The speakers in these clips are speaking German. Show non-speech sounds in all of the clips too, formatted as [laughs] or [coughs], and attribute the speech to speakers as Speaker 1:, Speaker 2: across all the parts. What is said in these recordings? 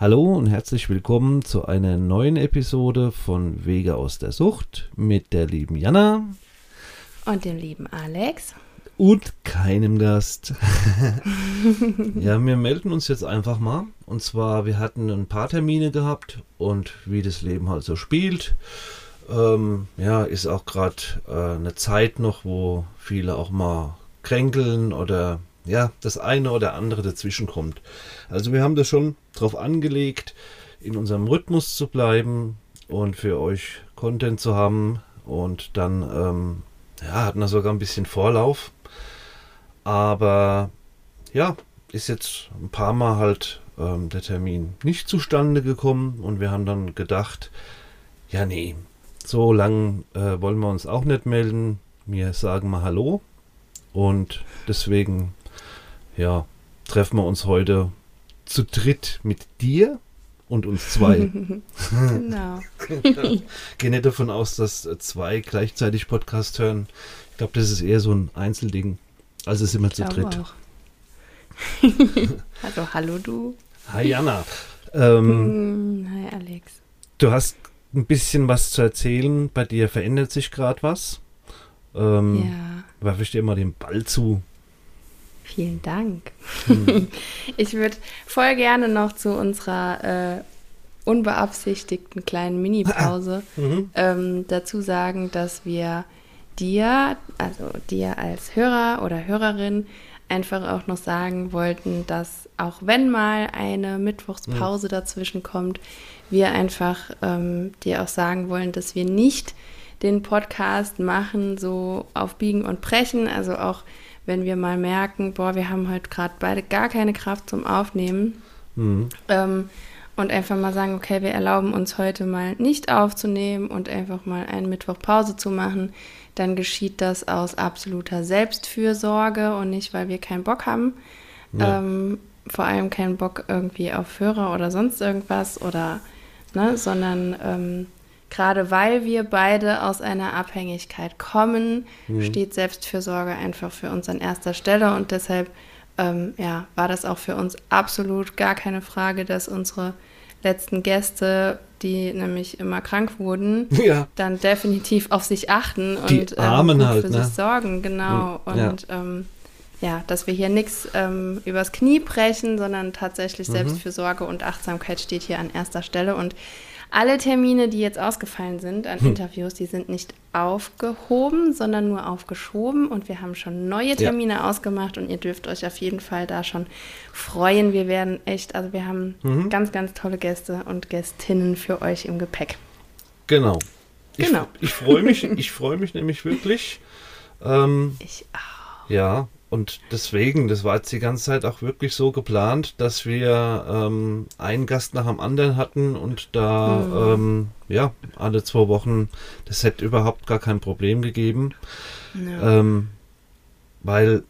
Speaker 1: Hallo und herzlich willkommen zu einer neuen Episode von Wege aus der Sucht mit der lieben Jana.
Speaker 2: Und dem lieben Alex.
Speaker 1: Und keinem Gast. [laughs] ja, wir melden uns jetzt einfach mal. Und zwar, wir hatten ein paar Termine gehabt und wie das Leben halt so spielt. Ähm, ja, ist auch gerade äh, eine Zeit noch, wo viele auch mal kränkeln oder ja, das eine oder andere dazwischen kommt. Also wir haben das schon darauf angelegt, in unserem Rhythmus zu bleiben und für euch Content zu haben. Und dann ähm, ja, hatten wir sogar ein bisschen Vorlauf. Aber ja, ist jetzt ein paar Mal halt ähm, der Termin nicht zustande gekommen und wir haben dann gedacht, ja nee, so lang äh, wollen wir uns auch nicht melden. Wir sagen mal Hallo und deswegen ja, treffen wir uns heute zu dritt mit dir und uns zwei. [laughs] genau. Gehe nicht davon aus, dass zwei gleichzeitig Podcast hören. Ich glaube, das ist eher so ein Einzelding. Also sind wir zu dritt.
Speaker 2: Hallo, [laughs] hallo du.
Speaker 1: Hi Jana.
Speaker 2: Ähm, hm, hi Alex.
Speaker 1: Du hast ein bisschen was zu erzählen. Bei dir verändert sich gerade was. Ähm, ja. Werfe ich dir mal den Ball zu.
Speaker 2: Vielen Dank. Hm. [laughs] Ich würde voll gerne noch zu unserer äh, unbeabsichtigten kleinen Mini-Pause ah, [laughs] ähm, dazu sagen, dass wir dir, also dir als Hörer oder Hörerin, einfach auch noch sagen wollten, dass auch wenn mal eine Mittwochspause mhm. dazwischen kommt, wir einfach ähm, dir auch sagen wollen, dass wir nicht den Podcast machen so auf Biegen und Brechen, also auch wenn wir mal merken, boah, wir haben halt gerade beide gar keine Kraft zum Aufnehmen. Mhm. Ähm, und einfach mal sagen, okay, wir erlauben uns heute mal nicht aufzunehmen und einfach mal einen Mittwoch Pause zu machen, dann geschieht das aus absoluter Selbstfürsorge und nicht, weil wir keinen Bock haben. Ja. Ähm, vor allem keinen Bock irgendwie auf Hörer oder sonst irgendwas oder, ne, sondern ähm, gerade weil wir beide aus einer Abhängigkeit kommen, mhm. steht Selbstfürsorge einfach für uns an erster Stelle und deshalb ähm, ja, war das auch für uns absolut gar keine Frage, dass unsere letzten Gäste, die nämlich immer krank wurden, [laughs] ja. dann definitiv auf sich achten
Speaker 1: die und ähm, halt,
Speaker 2: für ne? sich sorgen, genau. Mhm. Und ja. Ähm, ja, dass wir hier nichts ähm, übers Knie brechen, sondern tatsächlich mhm. Selbstfürsorge und Achtsamkeit steht hier an erster Stelle. Und alle Termine, die jetzt ausgefallen sind an hm. Interviews, die sind nicht aufgehoben, sondern nur aufgeschoben. Und wir haben schon neue Termine ja. ausgemacht und ihr dürft euch auf jeden Fall da schon freuen. Wir werden echt, also wir haben mhm. ganz, ganz tolle Gäste und Gästinnen für euch im Gepäck.
Speaker 1: Genau. Ich, genau. Ich freue mich, ich freue mich nämlich wirklich. Ähm, [laughs]
Speaker 2: ich auch.
Speaker 1: Ja, und deswegen, das war jetzt die ganze Zeit auch wirklich so geplant, dass wir ähm, einen Gast nach dem anderen hatten und da, mhm. ähm, ja, alle zwei Wochen, das hätte überhaupt gar kein Problem gegeben. Ja. Ähm, weil,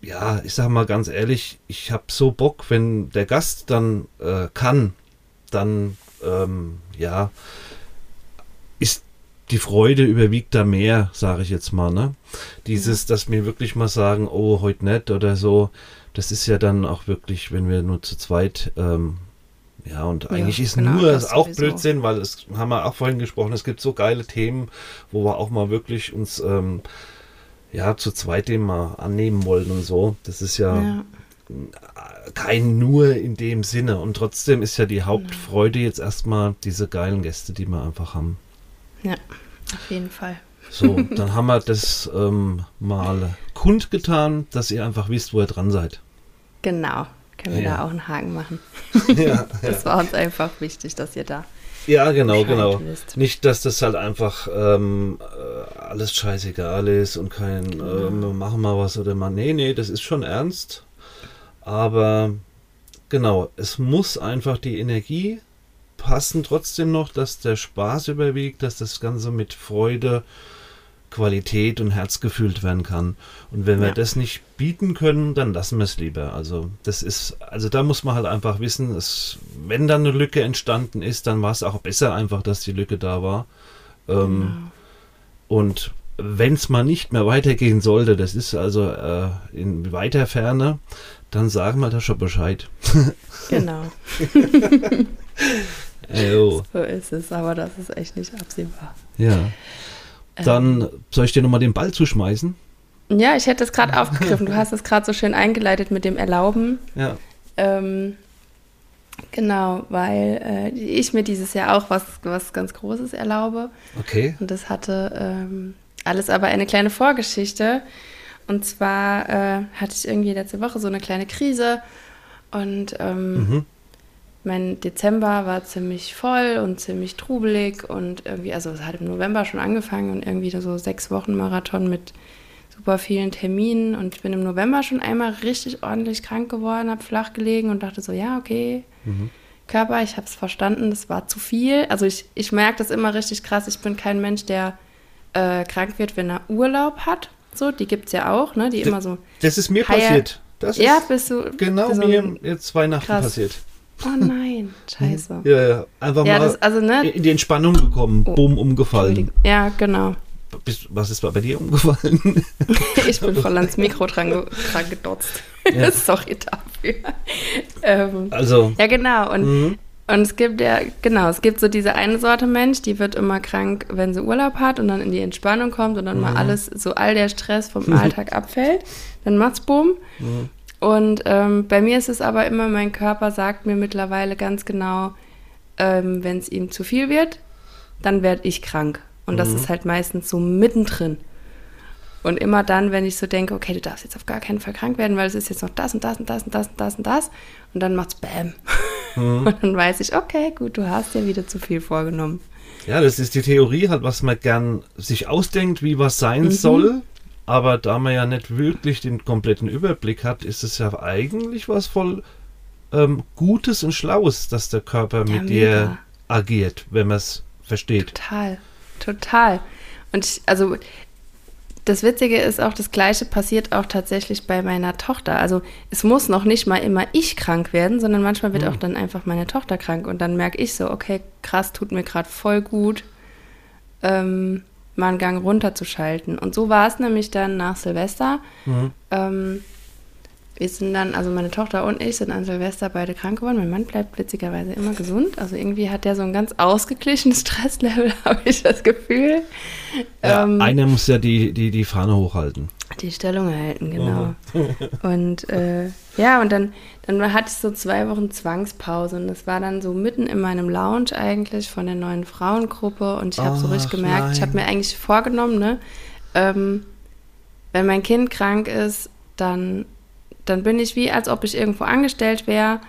Speaker 1: ja, ich sag mal ganz ehrlich, ich habe so Bock, wenn der Gast dann äh, kann, dann, ähm, ja, ist die Freude überwiegt da mehr, sage ich jetzt mal. Ne? Dieses, dass wir wirklich mal sagen, oh, heute nicht oder so, das ist ja dann auch wirklich, wenn wir nur zu zweit, ähm, ja, und eigentlich ja, ist genau, nur das auch sowieso. Blödsinn, weil es haben wir auch vorhin gesprochen, es gibt so geile Themen, wo wir auch mal wirklich uns ähm, ja zu zweit dem mal annehmen wollen und so. Das ist ja, ja. kein nur in dem Sinne. Und trotzdem ist ja die Hauptfreude jetzt erstmal diese geilen Gäste, die wir einfach haben.
Speaker 2: Ja, auf jeden Fall.
Speaker 1: So, dann haben wir das ähm, mal kundgetan, dass ihr einfach wisst, wo ihr dran seid.
Speaker 2: Genau, können wir ja. da auch einen Haken machen. [laughs] ja, das war uns einfach wichtig, dass ihr da.
Speaker 1: Ja, genau, genau. Wisst. Nicht, dass das halt einfach ähm, äh, alles scheißegal ist und kein, genau. ähm, machen wir was oder mal. Nee, nee, das ist schon ernst. Aber genau, es muss einfach die Energie passen trotzdem noch, dass der Spaß überwiegt, dass das Ganze mit Freude, Qualität und Herz gefüllt werden kann. Und wenn wir ja. das nicht bieten können, dann lassen wir es lieber. Also das ist, also da muss man halt einfach wissen, dass, wenn dann eine Lücke entstanden ist, dann war es auch besser einfach, dass die Lücke da war. Ähm, genau. Und wenn es mal nicht mehr weitergehen sollte, das ist also äh, in weiter Ferne, dann sagen wir da schon Bescheid. [laughs]
Speaker 2: Genau. [laughs] so ist es, aber das ist echt nicht absehbar.
Speaker 1: Ja. Dann ähm. soll ich dir nochmal den Ball zuschmeißen?
Speaker 2: Ja, ich hätte es gerade aufgegriffen. Du hast es gerade so schön eingeleitet mit dem Erlauben.
Speaker 1: Ja.
Speaker 2: Ähm, genau, weil äh, ich mir dieses Jahr auch was, was ganz Großes erlaube.
Speaker 1: Okay.
Speaker 2: Und das hatte ähm, alles aber eine kleine Vorgeschichte. Und zwar äh, hatte ich irgendwie letzte Woche so eine kleine Krise und ähm, mhm mein Dezember war ziemlich voll und ziemlich trubelig und irgendwie, also es hat im November schon angefangen und irgendwie so sechs Wochen Marathon mit super vielen Terminen und ich bin im November schon einmal richtig ordentlich krank geworden, habe flach gelegen und dachte so, ja, okay, mhm. Körper, ich habe es verstanden, das war zu viel. Also ich, ich merke das immer richtig krass, ich bin kein Mensch, der äh, krank wird, wenn er Urlaub hat. So, die gibt es ja auch, ne? Die immer so.
Speaker 1: Das ist mir passiert. Das
Speaker 2: ja, bist du.
Speaker 1: Genau bist mir jetzt Weihnachten krass. passiert.
Speaker 2: Oh nein, [laughs] scheiße.
Speaker 1: Ja, ja. einfach ja, mal das, also, ne? in die Entspannung gekommen, oh, bumm, umgefallen.
Speaker 2: Ja, genau.
Speaker 1: Bist, was ist bei dir umgefallen? [laughs]
Speaker 2: ich bin voll ans Mikro [laughs] dran, dran gedotzt. Ja. Sorry dafür. Ähm,
Speaker 1: also.
Speaker 2: Ja, genau. Und, mhm. und es gibt ja, genau, es gibt so diese eine Sorte Mensch, die wird immer krank, wenn sie Urlaub hat und dann in die Entspannung kommt und dann mhm. mal alles, so all der Stress vom Alltag abfällt. Dann macht's Bumm. Mhm. Und ähm, bei mir ist es aber immer, mein Körper sagt mir mittlerweile ganz genau, ähm, wenn es ihm zu viel wird, dann werde ich krank. Und mhm. das ist halt meistens so mittendrin. Und immer dann, wenn ich so denke, okay, du darfst jetzt auf gar keinen Fall krank werden, weil es ist jetzt noch das und das und das und das und das und das. Und dann macht's Bäm. Mhm. [laughs] Und dann weiß ich, okay, gut, du hast dir wieder zu viel vorgenommen.
Speaker 1: Ja, das ist die Theorie halt, was man gern sich ausdenkt, wie was sein mhm. soll. Aber da man ja nicht wirklich den kompletten Überblick hat, ist es ja eigentlich was voll ähm, Gutes und Schlaues, dass der Körper ja, mit dir agiert, wenn man es versteht.
Speaker 2: Total, total. Und ich, also das Witzige ist auch, das Gleiche passiert auch tatsächlich bei meiner Tochter. Also es muss noch nicht mal immer ich krank werden, sondern manchmal wird hm. auch dann einfach meine Tochter krank und dann merke ich so, okay, krass, tut mir gerade voll gut. Ähm, mal einen Gang runterzuschalten. Und so war es nämlich dann nach Silvester. Mhm. Ähm, wir sind dann, also meine Tochter und ich sind an Silvester beide krank geworden. Mein Mann bleibt witzigerweise immer gesund. Also irgendwie hat der so ein ganz ausgeglichenes [laughs] Stresslevel, [laughs] habe ich das Gefühl.
Speaker 1: Ja, ähm, einer muss ja die, die, die Fahne hochhalten.
Speaker 2: Die Stellung erhalten, genau. Mhm. [laughs] und äh, ja, und dann, dann hatte ich so zwei Wochen Zwangspause und das war dann so mitten in meinem Lounge eigentlich von der neuen Frauengruppe und ich habe so richtig gemerkt, nein. ich habe mir eigentlich vorgenommen, ne, ähm, wenn mein Kind krank ist, dann, dann bin ich wie, als ob ich irgendwo angestellt wäre,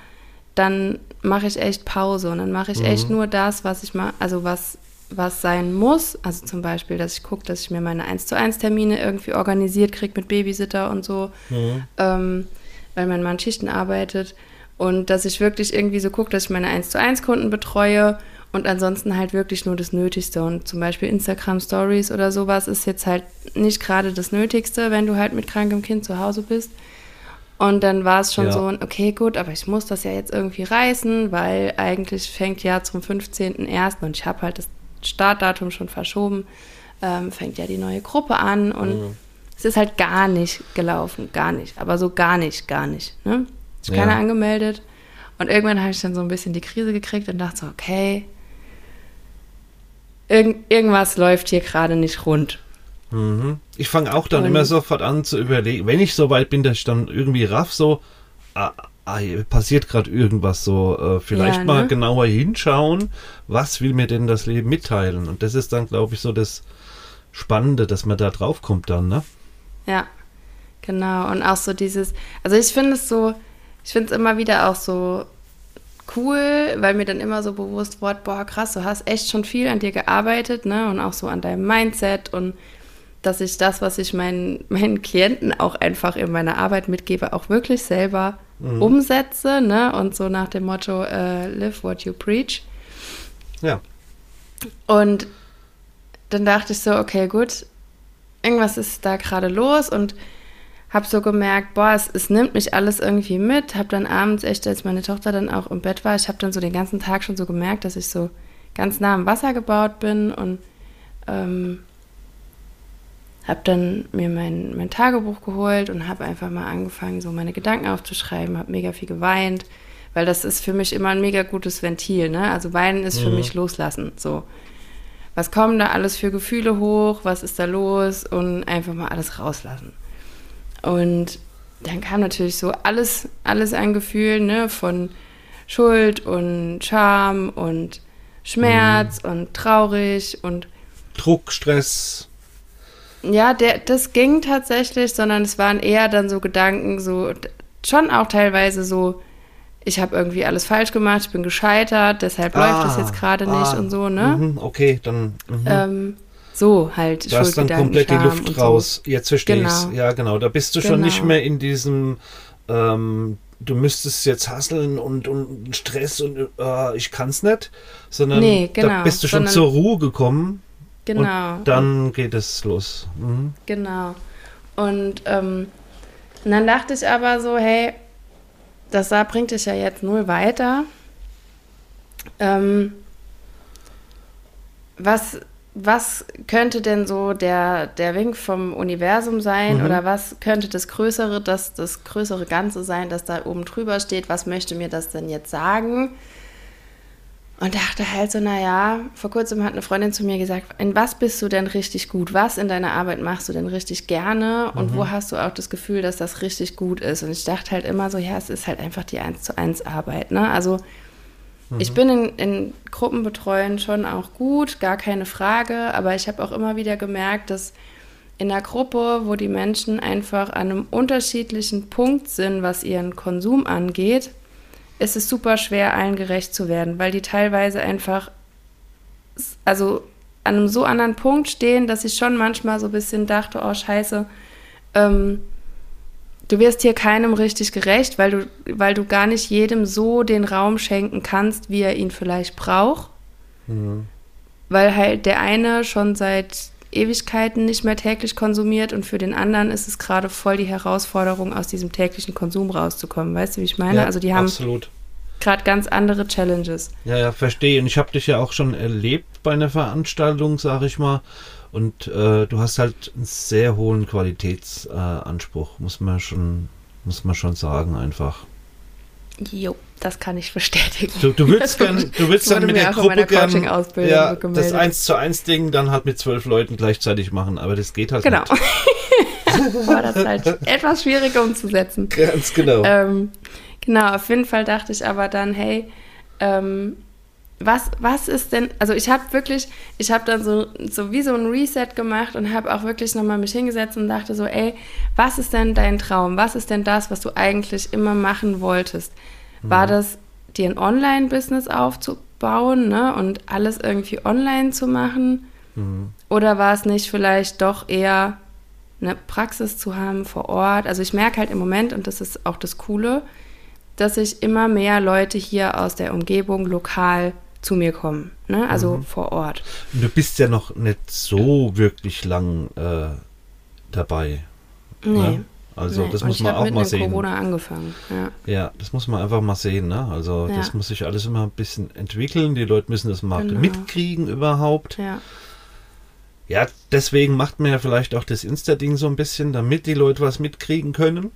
Speaker 2: dann mache ich echt Pause und dann mache ich mhm. echt nur das, was ich mal, also was was sein muss, also zum Beispiel, dass ich gucke, dass ich mir meine 1 zu 1 Termine irgendwie organisiert kriege mit Babysitter und so, mhm. ähm, weil mein Mann Schichten arbeitet und dass ich wirklich irgendwie so gucke, dass ich meine 1 zu 1 Kunden betreue und ansonsten halt wirklich nur das Nötigste und zum Beispiel Instagram Stories oder sowas ist jetzt halt nicht gerade das Nötigste, wenn du halt mit krankem Kind zu Hause bist. Und dann war es schon ja. so, okay, gut, aber ich muss das ja jetzt irgendwie reißen, weil eigentlich fängt ja zum 15.01. und ich habe halt das Startdatum schon verschoben, ähm, fängt ja die neue Gruppe an und mhm. es ist halt gar nicht gelaufen, gar nicht, aber so gar nicht, gar nicht. Ne? Ist keiner ja. angemeldet und irgendwann habe ich dann so ein bisschen die Krise gekriegt und dachte so, okay, irg irgendwas läuft hier gerade nicht rund.
Speaker 1: Mhm. Ich fange auch dann und, immer sofort an zu überlegen, wenn ich so weit bin, dass ich dann irgendwie raff so, ah, ah, passiert gerade irgendwas so, äh, vielleicht ja, ne? mal genauer hinschauen, was will mir denn das Leben mitteilen? Und das ist dann, glaube ich, so das Spannende, dass man da drauf kommt dann, ne?
Speaker 2: Ja, genau. Und auch so dieses, also ich finde es so, ich finde es immer wieder auch so cool, weil mir dann immer so bewusst wird, boah, krass, du hast echt schon viel an dir gearbeitet, ne? Und auch so an deinem Mindset und dass ich das, was ich meinen, meinen Klienten auch einfach in meiner Arbeit mitgebe, auch wirklich selber mhm. umsetze, ne? Und so nach dem Motto, äh, live what you preach.
Speaker 1: Ja.
Speaker 2: Und dann dachte ich so, okay, gut, irgendwas ist da gerade los und habe so gemerkt, boah, es, es, nimmt mich alles irgendwie mit. Habe dann abends echt, als meine Tochter dann auch im Bett war, ich habe dann so den ganzen Tag schon so gemerkt, dass ich so ganz nah am Wasser gebaut bin und ähm, habe dann mir mein, mein Tagebuch geholt und habe einfach mal angefangen, so meine Gedanken aufzuschreiben, habe mega viel geweint, weil das ist für mich immer ein mega gutes Ventil. Ne? Also weinen ist für mhm. mich loslassen. So, was kommen da alles für Gefühle hoch? Was ist da los? Und einfach mal alles rauslassen. Und dann kam natürlich so alles, alles ein Gefühl, ne, von Schuld und Scham und Schmerz mhm. und traurig und
Speaker 1: Druck, Stress.
Speaker 2: Ja, der, das ging tatsächlich, sondern es waren eher dann so Gedanken, so schon auch teilweise so, ich habe irgendwie alles falsch gemacht, ich bin gescheitert, deshalb ah, läuft es jetzt gerade ah, nicht und so, ne?
Speaker 1: Mhm, okay, dann.
Speaker 2: Mhm. Ähm, so halt.
Speaker 1: Da ist dann komplett die Luft raus. So. Jetzt verstehe genau. ich Ja, genau. Da bist du genau. schon nicht genau. mehr in diesem, ähm, du müsstest jetzt hasseln und, und Stress und äh, ich es nicht, sondern nee, genau. da bist du schon Sondern, zur Ruhe gekommen. Genau. Und dann geht es los. Mhm.
Speaker 2: Genau. Und, ähm, und dann dachte ich aber so, hey, das da bringt dich ja jetzt null weiter. Ähm, was was könnte denn so der, der Wink vom Universum sein mhm. oder was könnte das Größere, das, das größere Ganze sein, das da oben drüber steht? Was möchte mir das denn jetzt sagen? Und dachte halt so, naja, vor kurzem hat eine Freundin zu mir gesagt, in was bist du denn richtig gut? Was in deiner Arbeit machst du denn richtig gerne? Und mhm. wo hast du auch das Gefühl, dass das richtig gut ist? Und ich dachte halt immer so, ja, es ist halt einfach die 1 zu 1 Arbeit. Ne? Also Mhm. Ich bin in, in Gruppenbetreuen schon auch gut, gar keine Frage, aber ich habe auch immer wieder gemerkt, dass in einer Gruppe, wo die Menschen einfach an einem unterschiedlichen Punkt sind, was ihren Konsum angeht, ist es super schwer, allen gerecht zu werden, weil die teilweise einfach, also an einem so anderen Punkt stehen, dass ich schon manchmal so ein bisschen dachte, oh scheiße, ähm, du wirst hier keinem richtig gerecht, weil du, weil du gar nicht jedem so den Raum schenken kannst, wie er ihn vielleicht braucht. Mhm. Weil halt der eine schon seit Ewigkeiten nicht mehr täglich konsumiert und für den anderen ist es gerade voll die Herausforderung, aus diesem täglichen Konsum rauszukommen. Weißt du, wie ich meine?
Speaker 1: Ja,
Speaker 2: also die haben gerade ganz andere Challenges.
Speaker 1: Ja, ja, verstehe. Und ich habe dich ja auch schon erlebt bei einer Veranstaltung, sage ich mal. Und äh, du hast halt einen sehr hohen Qualitätsanspruch, äh, muss man schon, muss man schon sagen, einfach.
Speaker 2: Jo, das kann ich bestätigen.
Speaker 1: Du, du willst gern, [laughs] du willst dann mit der Gruppe gern, ja, das 1 zu 1 Ding dann halt mit zwölf Leuten gleichzeitig machen, aber das geht halt
Speaker 2: genau. nicht. [laughs] Genau. War das halt etwas schwieriger umzusetzen.
Speaker 1: Ganz genau.
Speaker 2: Ähm, genau, auf jeden Fall dachte ich aber dann, hey, ähm, was, was ist denn, also ich habe wirklich, ich habe dann so, so wie so ein Reset gemacht und habe auch wirklich nochmal mich hingesetzt und dachte so, ey, was ist denn dein Traum? Was ist denn das, was du eigentlich immer machen wolltest? War mhm. das, dir ein Online-Business aufzubauen ne, und alles irgendwie online zu machen? Mhm. Oder war es nicht vielleicht doch eher eine Praxis zu haben vor Ort? Also ich merke halt im Moment, und das ist auch das Coole, dass sich immer mehr Leute hier aus der Umgebung lokal zu mir kommen, ne? also mhm. vor Ort.
Speaker 1: Du bist ja noch nicht so wirklich lang äh, dabei.
Speaker 2: Nee. Ne?
Speaker 1: Also nee. das muss man auch mal sehen.
Speaker 2: Corona angefangen. Ja.
Speaker 1: ja, das muss man einfach mal sehen. Ne? Also ja. das muss sich alles immer ein bisschen entwickeln. Die Leute müssen das mal genau. mitkriegen überhaupt.
Speaker 2: Ja.
Speaker 1: Ja, deswegen macht man ja vielleicht auch das Insta-Ding so ein bisschen, damit die Leute was mitkriegen können.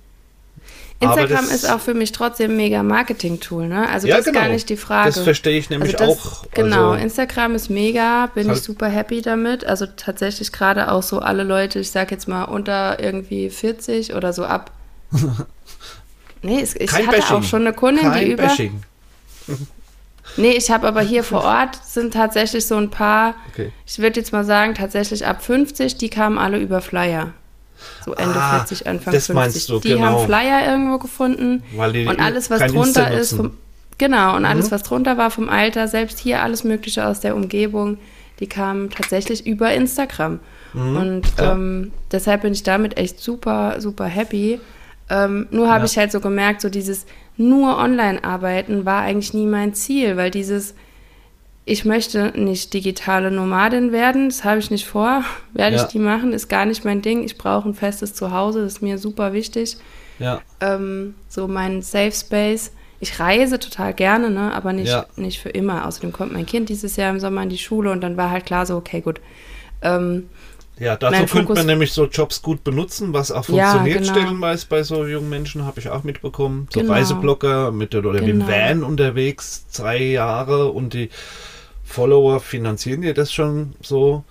Speaker 2: Instagram ist auch für mich trotzdem ein mega Marketing-Tool, ne? Also ja, das genau. ist gar genau. nicht die Frage.
Speaker 1: Das verstehe ich nämlich
Speaker 2: also
Speaker 1: das, auch.
Speaker 2: Genau, also Instagram ist mega, bin ich super happy damit. Also tatsächlich gerade auch so alle Leute, ich sag jetzt mal unter irgendwie 40 oder so ab. [laughs] nee, es, ich Kein hatte Bashing. auch schon eine Kundin, Kein die über. Bashing. [laughs] Nee, ich habe aber hier vor Ort sind tatsächlich so ein paar, okay. ich würde jetzt mal sagen, tatsächlich ab 50, die kamen alle über Flyer. So Ende ah, 40, Anfang das 50. Meinst du, die genau. haben Flyer irgendwo gefunden. und alles, was drunter ist, vom, genau, und mhm. alles, was drunter war vom Alter, selbst hier alles Mögliche aus der Umgebung, die kamen tatsächlich über Instagram. Mhm, und ähm, deshalb bin ich damit echt super, super happy. Ähm, nur habe ja. ich halt so gemerkt, so dieses nur online arbeiten war eigentlich nie mein Ziel, weil dieses, ich möchte nicht digitale Nomadin werden, das habe ich nicht vor, [laughs] werde ja. ich die machen, ist gar nicht mein Ding. Ich brauche ein festes Zuhause, das ist mir super wichtig.
Speaker 1: Ja.
Speaker 2: Ähm, so mein Safe Space. Ich reise total gerne, ne, aber nicht, ja. nicht für immer. Außerdem kommt mein Kind dieses Jahr im Sommer in die Schule und dann war halt klar so, okay, gut. Ähm,
Speaker 1: ja, dazu könnte man nämlich so Jobs gut benutzen, was auch funktioniert, ja, genau. stellenweise bei so jungen Menschen, habe ich auch mitbekommen. So genau. Reiseblocker mit der, oder genau. mit dem Van unterwegs, zwei Jahre und die Follower finanzieren dir das schon so.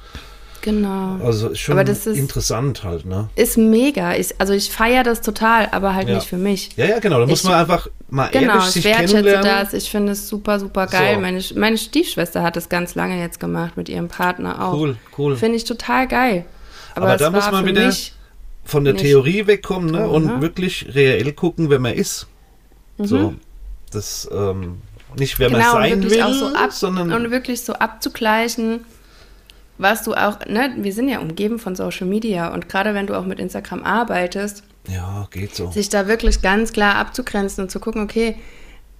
Speaker 2: Genau.
Speaker 1: Also schon ist, interessant halt, ne?
Speaker 2: Ist mega. Ich, also ich feiere das total, aber halt
Speaker 1: ja.
Speaker 2: nicht für mich.
Speaker 1: Ja, ja, genau. Da ich, muss man einfach mal genau, ehrlich sich
Speaker 2: ich wertschätze
Speaker 1: das.
Speaker 2: Ich finde es super, super geil. So. Meine, meine Stiefschwester hat das ganz lange jetzt gemacht mit ihrem Partner auch.
Speaker 1: Cool, cool.
Speaker 2: Finde ich total geil.
Speaker 1: Aber, aber da muss man wieder von der Theorie wegkommen ne? und wirklich reell gucken, wer man ist. Mhm. So, das ähm, nicht, wer genau, man sein will,
Speaker 2: so ab,
Speaker 1: sondern
Speaker 2: und wirklich so abzugleichen was du auch, ne, wir sind ja umgeben von Social Media und gerade wenn du auch mit Instagram arbeitest,
Speaker 1: ja, geht so.
Speaker 2: Sich da wirklich ganz klar abzugrenzen und zu gucken, okay,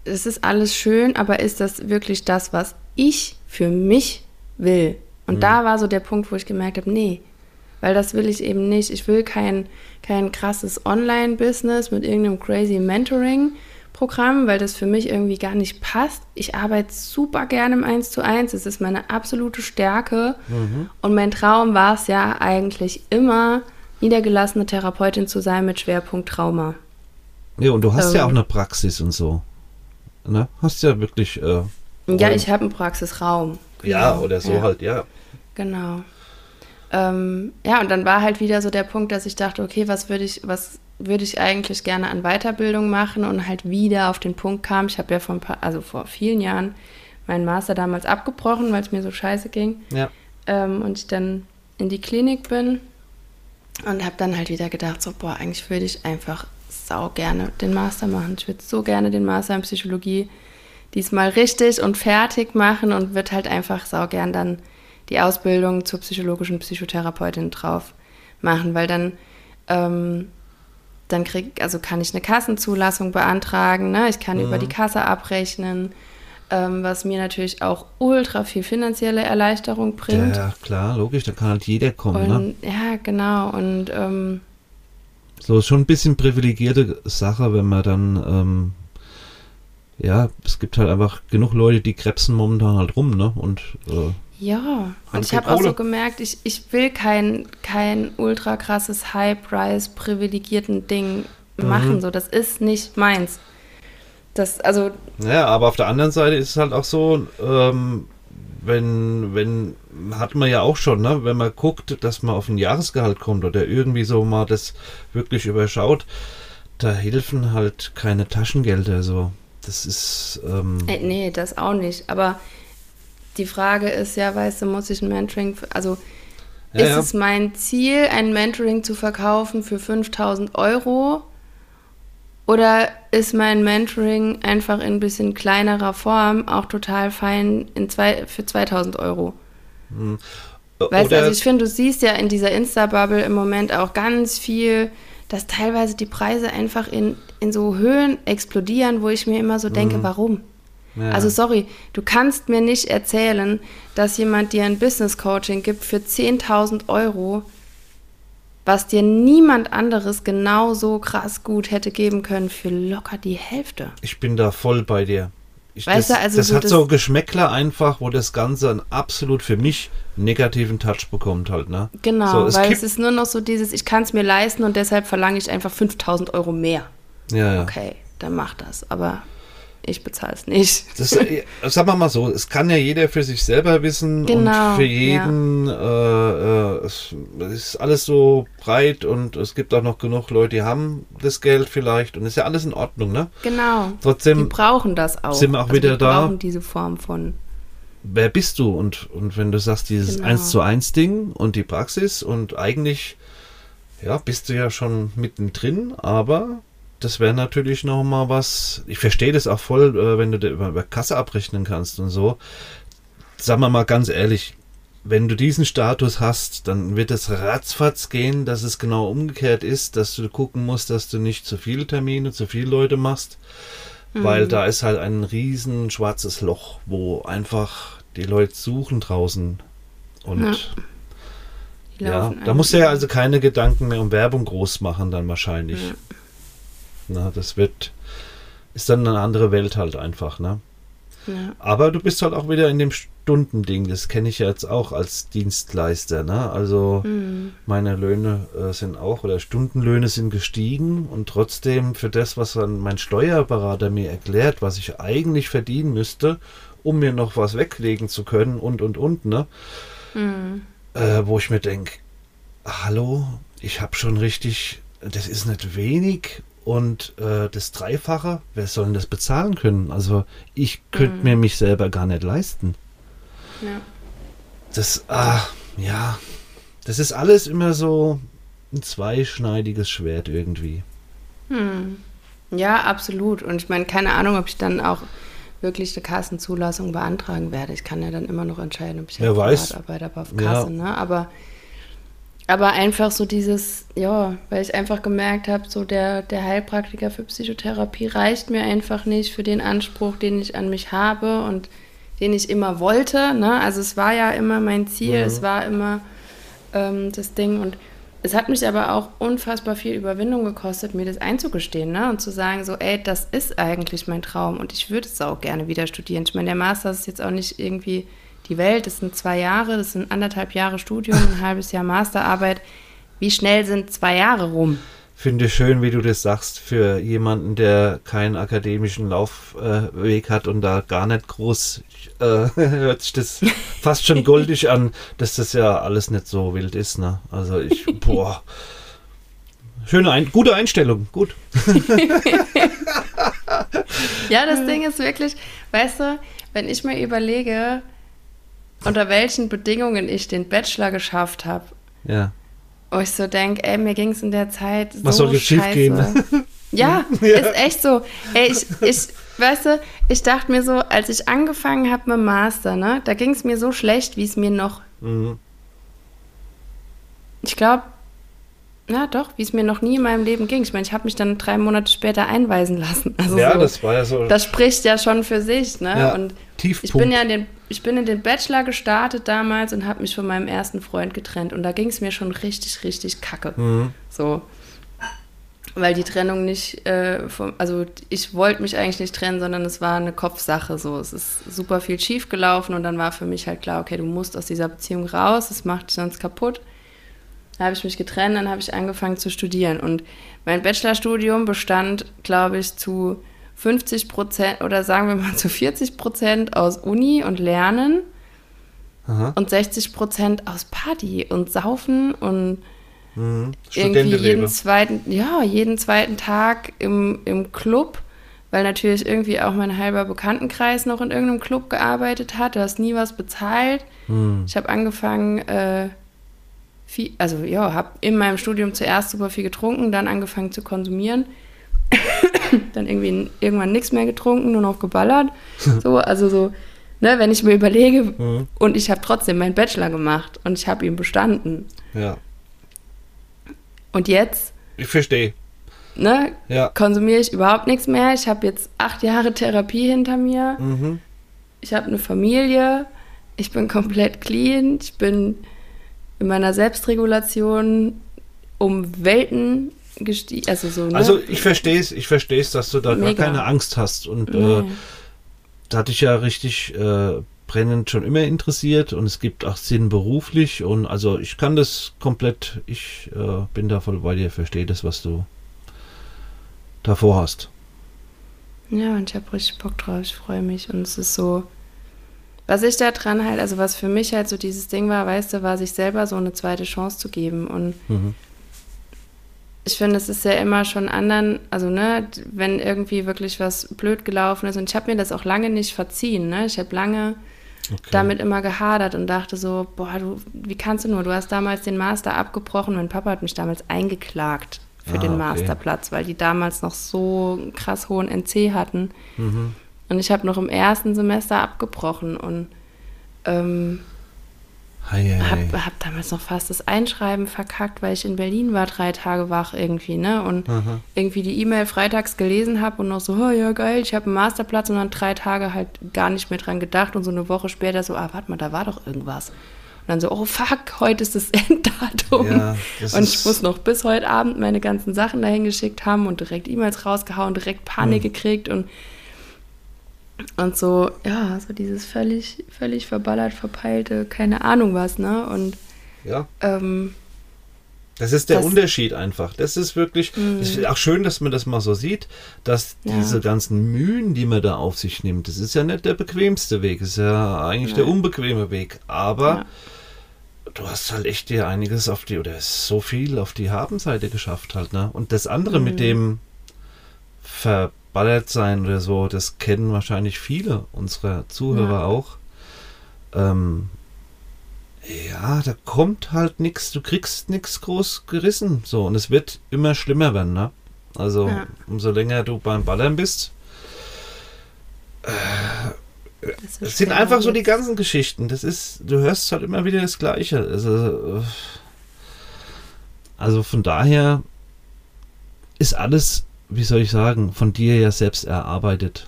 Speaker 2: es ist alles schön, aber ist das wirklich das, was ich für mich will? Und mhm. da war so der Punkt, wo ich gemerkt habe, nee, weil das will ich eben nicht. Ich will kein, kein krasses Online-Business mit irgendeinem crazy Mentoring, Programm, weil das für mich irgendwie gar nicht passt. Ich arbeite super gerne im 1 zu 1. Es ist meine absolute Stärke. Mhm. Und mein Traum war es ja eigentlich immer, niedergelassene Therapeutin zu sein mit Schwerpunkt Trauma.
Speaker 1: Ja, und du hast ähm, ja auch eine Praxis und so. Ne? Hast ja wirklich. Äh,
Speaker 2: ja, ich habe einen Praxisraum.
Speaker 1: Ja, oder so ja. halt, ja.
Speaker 2: Genau. Ähm, ja, und dann war halt wieder so der Punkt, dass ich dachte, okay, was würde ich, was würde ich eigentlich gerne an Weiterbildung machen und halt wieder auf den Punkt kam, ich habe ja vor ein paar, also vor vielen Jahren meinen Master damals abgebrochen, weil es mir so scheiße ging.
Speaker 1: Ja.
Speaker 2: Ähm, und ich dann in die Klinik bin und habe dann halt wieder gedacht, so, boah, eigentlich würde ich einfach sau gerne den Master machen. Ich würde so gerne den Master in Psychologie diesmal richtig und fertig machen und würde halt einfach sau gern dann die Ausbildung zur psychologischen Psychotherapeutin drauf machen, weil dann ähm, dann krieg, also kann ich eine Kassenzulassung beantragen, ne? ich kann mhm. über die Kasse abrechnen, ähm, was mir natürlich auch ultra viel finanzielle Erleichterung bringt.
Speaker 1: Ja, klar, logisch, da kann halt jeder kommen. Ne?
Speaker 2: Und,
Speaker 1: ne?
Speaker 2: Ja, genau. Und ähm,
Speaker 1: so ist schon ein bisschen privilegierte Sache, wenn man dann ähm, ja, es gibt halt einfach genug Leute, die krebsen momentan halt rum, ne? Und äh,
Speaker 2: ja, und ich habe auch so gemerkt, ich, ich will kein, kein ultra krasses High-Price privilegierten Ding mhm. machen. So, das ist nicht meins. Das, also.
Speaker 1: Ja, aber auf der anderen Seite ist es halt auch so, ähm, wenn, wenn, hat man ja auch schon, ne, wenn man guckt, dass man auf ein Jahresgehalt kommt oder irgendwie so mal das wirklich überschaut, da helfen halt keine Taschengelder so. Das ist. Ähm,
Speaker 2: äh, nee, das auch nicht. Aber die Frage ist ja, weißt du, muss ich ein Mentoring, also ja, ist ja. es mein Ziel, ein Mentoring zu verkaufen für 5000 Euro? Oder ist mein Mentoring einfach in ein bisschen kleinerer Form auch total fein in zwei, für 2000 Euro? Hm. Weißt du, also ich finde, du siehst ja in dieser Insta-Bubble im Moment auch ganz viel, dass teilweise die Preise einfach in, in so Höhen explodieren, wo ich mir immer so denke, mhm. warum? Ja. Also sorry, du kannst mir nicht erzählen, dass jemand dir ein Business Coaching gibt für 10.000 Euro, was dir niemand anderes genauso krass gut hätte geben können für locker die Hälfte.
Speaker 1: Ich bin da voll bei dir. Ich,
Speaker 2: weißt
Speaker 1: das,
Speaker 2: du, also
Speaker 1: das so hat das so Geschmäckler einfach, wo das Ganze einen absolut für mich negativen Touch bekommt halt, ne?
Speaker 2: Genau, so, es weil es ist nur noch so dieses, ich kann es mir leisten und deshalb verlange ich einfach 5000 Euro mehr.
Speaker 1: Ja, ja.
Speaker 2: Okay, dann mach das, aber ich bezahle es nicht.
Speaker 1: Das, äh, sagen wir mal so, es kann ja jeder für sich selber wissen genau, und für jeden ja. äh, äh, es ist alles so breit und es gibt auch noch genug Leute, die haben das Geld vielleicht und ist ja alles in Ordnung, ne?
Speaker 2: Genau.
Speaker 1: Trotzdem
Speaker 2: die brauchen das auch.
Speaker 1: Sind wir auch also wieder da.
Speaker 2: brauchen diese Form von
Speaker 1: wer bist du? Und, und wenn du sagst, dieses genau. 1 zu 1 Ding und die Praxis und eigentlich, ja, bist du ja schon mittendrin, aber das wäre natürlich noch mal was. Ich verstehe das auch voll, äh, wenn du über, über Kasse abrechnen kannst und so. Sagen wir mal ganz ehrlich, wenn du diesen Status hast, dann wird es ratzfatz gehen, dass es genau umgekehrt ist, dass du gucken musst, dass du nicht zu viele Termine, zu viele Leute machst, mhm. weil da ist halt ein riesen schwarzes Loch, wo einfach die Leute suchen draußen und ja, ja da musst du ja also keine Gedanken mehr um Werbung groß machen dann wahrscheinlich. Ja. Na, das wird ist dann eine andere Welt halt einfach, ne? Ja. Aber du bist halt auch wieder in dem Stundending. Das kenne ich ja jetzt auch als Dienstleister. Ne? Also mhm. meine Löhne äh, sind auch oder Stundenlöhne sind gestiegen und trotzdem für das, was dann mein Steuerberater mir erklärt, was ich eigentlich verdienen müsste, um mir noch was weglegen zu können und und und, ne? Mhm. Äh, wo ich mir denke, hallo, ich habe schon richtig, das ist nicht wenig und äh, das Dreifache, wer soll denn das bezahlen können? Also ich könnte mhm. mir mich selber gar nicht leisten. Ja. Das, ah, ja, das ist alles immer so ein zweischneidiges Schwert irgendwie.
Speaker 2: Hm. Ja, absolut. Und ich meine, keine Ahnung, ob ich dann auch wirklich eine Kassenzulassung beantragen werde. Ich kann ja dann immer noch entscheiden, ob ich
Speaker 1: ja weiß.
Speaker 2: arbeite, aber auf Kasse, ja. ne? Aber aber einfach so dieses, ja, weil ich einfach gemerkt habe, so der, der Heilpraktiker für Psychotherapie reicht mir einfach nicht für den Anspruch, den ich an mich habe und den ich immer wollte. Ne? Also es war ja immer mein Ziel, mhm. es war immer ähm, das Ding und es hat mich aber auch unfassbar viel Überwindung gekostet, mir das einzugestehen ne? und zu sagen, so, ey, das ist eigentlich mein Traum und ich würde es auch gerne wieder studieren. Ich meine, der Master ist jetzt auch nicht irgendwie die Welt. Das sind zwei Jahre, das sind anderthalb Jahre Studium, ein [laughs] halbes Jahr Masterarbeit. Wie schnell sind zwei Jahre rum?
Speaker 1: Finde schön, wie du das sagst, für jemanden, der keinen akademischen Laufweg äh, hat und da gar nicht groß äh, [laughs] hört sich das fast schon goldig an, dass das ja alles nicht so wild ist. Ne? Also ich, [laughs] boah. Schöne, Ein gute Einstellung, gut.
Speaker 2: ja, das Ding ist wirklich, weißt du, wenn ich mir überlege, unter welchen Bedingungen ich den Bachelor geschafft habe.
Speaker 1: Ja.
Speaker 2: Wo ich so denke, ey, mir ging es in der Zeit so
Speaker 1: Was soll jetzt schief gehen? [laughs]
Speaker 2: Ja, [laughs] ja, ist echt so. Ey, ich, ich, weißt du, ich dachte mir so, als ich angefangen habe mit dem Master, ne, da ging es mir so schlecht, wie es mir noch. Mhm. Ich glaube, na doch, wie es mir noch nie in meinem Leben ging. Ich meine, ich habe mich dann drei Monate später einweisen lassen. [laughs]
Speaker 1: Also ja, so, das war ja so.
Speaker 2: Das spricht ja schon für sich, ne?
Speaker 1: Ja,
Speaker 2: und
Speaker 1: Tiefpunkt.
Speaker 2: ich bin ja in den ich bin in den Bachelor gestartet damals und habe mich von meinem ersten Freund getrennt. Und da ging es mir schon richtig, richtig kacke. Mhm. So. Weil die Trennung nicht, äh, vom, also ich wollte mich eigentlich nicht trennen, sondern es war eine Kopfsache. So. Es ist super viel schief gelaufen und dann war für mich halt klar, okay, du musst aus dieser Beziehung raus, es macht dich sonst kaputt. Da habe ich mich getrennt, dann habe ich angefangen zu studieren. Und mein Bachelorstudium bestand, glaube ich, zu 50 Prozent oder sagen wir mal zu 40 Prozent aus Uni und Lernen Aha. und 60 Prozent aus Party und Saufen und mhm. irgendwie jeden zweiten, ja, jeden zweiten Tag im, im Club, weil natürlich irgendwie auch mein halber Bekanntenkreis noch in irgendeinem Club gearbeitet hat. Du hast nie was bezahlt. Mhm. Ich habe angefangen, äh, viel, also ja, habe in meinem Studium zuerst super viel getrunken, dann angefangen zu konsumieren [coughs] dann irgendwie irgendwann nichts mehr getrunken, nur noch geballert. [laughs] So, also so, ne, wenn ich mir überlege, mhm. und ich habe trotzdem meinen Bachelor gemacht und ich habe ihn bestanden.
Speaker 1: Ja.
Speaker 2: Und jetzt?
Speaker 1: Ich verstehe.
Speaker 2: Ne,
Speaker 1: ja.
Speaker 2: konsumiere ich überhaupt nichts mehr. Ich habe jetzt acht Jahre Therapie hinter mir. Mhm. Ich habe eine Familie. Ich bin komplett clean. Ich bin in meiner Selbstregulation um Welten gestiegen. Also, so,
Speaker 1: ne? also ich verstehe es, ich verstehe es, dass du da Mega. gar keine Angst hast. Und nee. äh, da hatte ich ja richtig äh, brennend schon immer interessiert und es gibt auch Sinn beruflich und also ich kann das komplett, ich äh, bin da voll bei dir, verstehe das, was du davor hast.
Speaker 2: Ja, und ich habe richtig Bock drauf, ich freue mich und es ist so, was ich da dran halt, also was für mich halt so dieses Ding war, weißt du, war sich selber so eine zweite Chance zu geben und mhm ich finde, es ist ja immer schon anderen, also ne, wenn irgendwie wirklich was blöd gelaufen ist und ich habe mir das auch lange nicht verziehen, ne? Ich habe lange okay. damit immer gehadert und dachte so, boah, du, wie kannst du nur? Du hast damals den Master abgebrochen. Mein Papa hat mich damals eingeklagt für ah, den Masterplatz, okay. weil die damals noch so einen krass hohen NC hatten. Mhm. Und ich habe noch im ersten Semester abgebrochen und ähm, Hei, hei. Hab, hab damals noch fast das Einschreiben verkackt, weil ich in Berlin war, drei Tage wach irgendwie, ne? Und Aha. irgendwie die E-Mail freitags gelesen habe und noch so, oh ja, geil, ich habe einen Masterplatz und dann drei Tage halt gar nicht mehr dran gedacht und so eine Woche später so, ah, warte mal, da war doch irgendwas. Und dann so, oh fuck, heute ist das [laughs] Enddatum. Ja, das und ich muss noch bis heute Abend meine ganzen Sachen dahin geschickt haben und direkt E-Mails rausgehauen, direkt Panik hm. gekriegt und und so, ja, so dieses völlig, völlig verballert, verpeilte, keine Ahnung was, ne? Und
Speaker 1: ja. Ähm, das ist der das, Unterschied einfach. Das ist wirklich, mhm. es ist auch schön, dass man das mal so sieht, dass ja. diese ganzen Mühen, die man da auf sich nimmt, das ist ja nicht der bequemste Weg, das ist ja eigentlich ja. der unbequeme Weg. Aber ja. du hast halt echt dir einiges auf die, oder so viel auf die Habenseite geschafft halt, ne? Und das andere mhm. mit dem Ver Ballett sein oder so, das kennen wahrscheinlich viele unserer Zuhörer ja. auch. Ähm, ja, da kommt halt nichts, du kriegst nichts groß gerissen, so und es wird immer schlimmer werden, ne? Also ja. umso länger du beim Ballern bist, äh, es sind einfach so die ganzen Geschichten. Das ist, du hörst halt immer wieder das Gleiche. Also, äh, also von daher ist alles wie soll ich sagen, von dir ja selbst erarbeitet.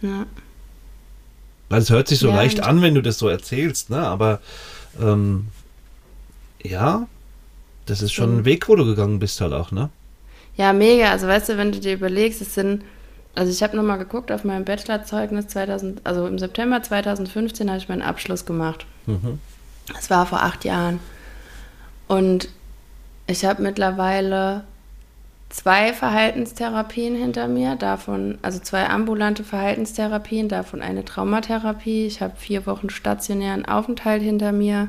Speaker 1: Ja. Weil es hört sich so ja, leicht an, wenn du das so erzählst, ne? Aber ähm, ja, das ist schon mhm. ein Weg, wo du gegangen bist halt auch, ne?
Speaker 2: Ja, mega. Also weißt du, wenn du dir überlegst, es sind, also ich habe nochmal geguckt auf meinem Bachelorzeugnis 2000, also im September 2015 habe ich meinen Abschluss gemacht. Mhm. Das war vor acht Jahren. Und ich habe mittlerweile zwei Verhaltenstherapien hinter mir, davon, also zwei ambulante Verhaltenstherapien, davon eine Traumatherapie. Ich habe vier Wochen stationären Aufenthalt hinter mir.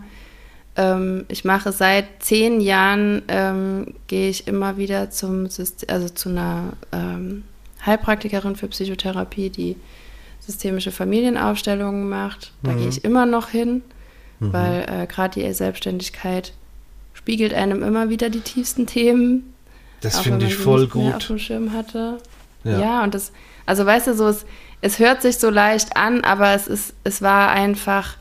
Speaker 2: Ähm, ich mache seit zehn Jahren, ähm, gehe ich immer wieder zum System, also zu einer ähm, Heilpraktikerin für Psychotherapie, die systemische Familienaufstellungen macht. Da mhm. gehe ich immer noch hin, mhm. weil äh, gerade die Selbstständigkeit spiegelt einem immer wieder die tiefsten Themen
Speaker 1: das finde ich voll gut.
Speaker 2: auf dem Schirm hatte. Ja. ja, und das, also weißt du, so es, es hört sich so leicht an, aber es ist, es war einfach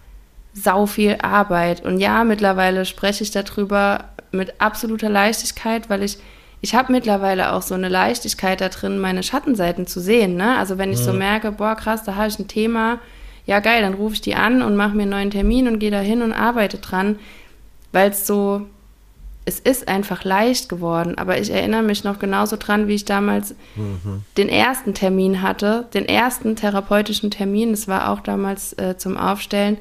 Speaker 2: sau viel Arbeit. Und ja, mittlerweile spreche ich darüber mit absoluter Leichtigkeit, weil ich, ich habe mittlerweile auch so eine Leichtigkeit da drin, meine Schattenseiten zu sehen. Ne? Also wenn ich mhm. so merke, boah, krass, da habe ich ein Thema, ja geil, dann rufe ich die an und mache mir einen neuen Termin und gehe da hin und arbeite dran, weil es so, es ist einfach leicht geworden. Aber ich erinnere mich noch genauso dran, wie ich damals mhm. den ersten Termin hatte, den ersten therapeutischen Termin. Das war auch damals äh, zum Aufstellen.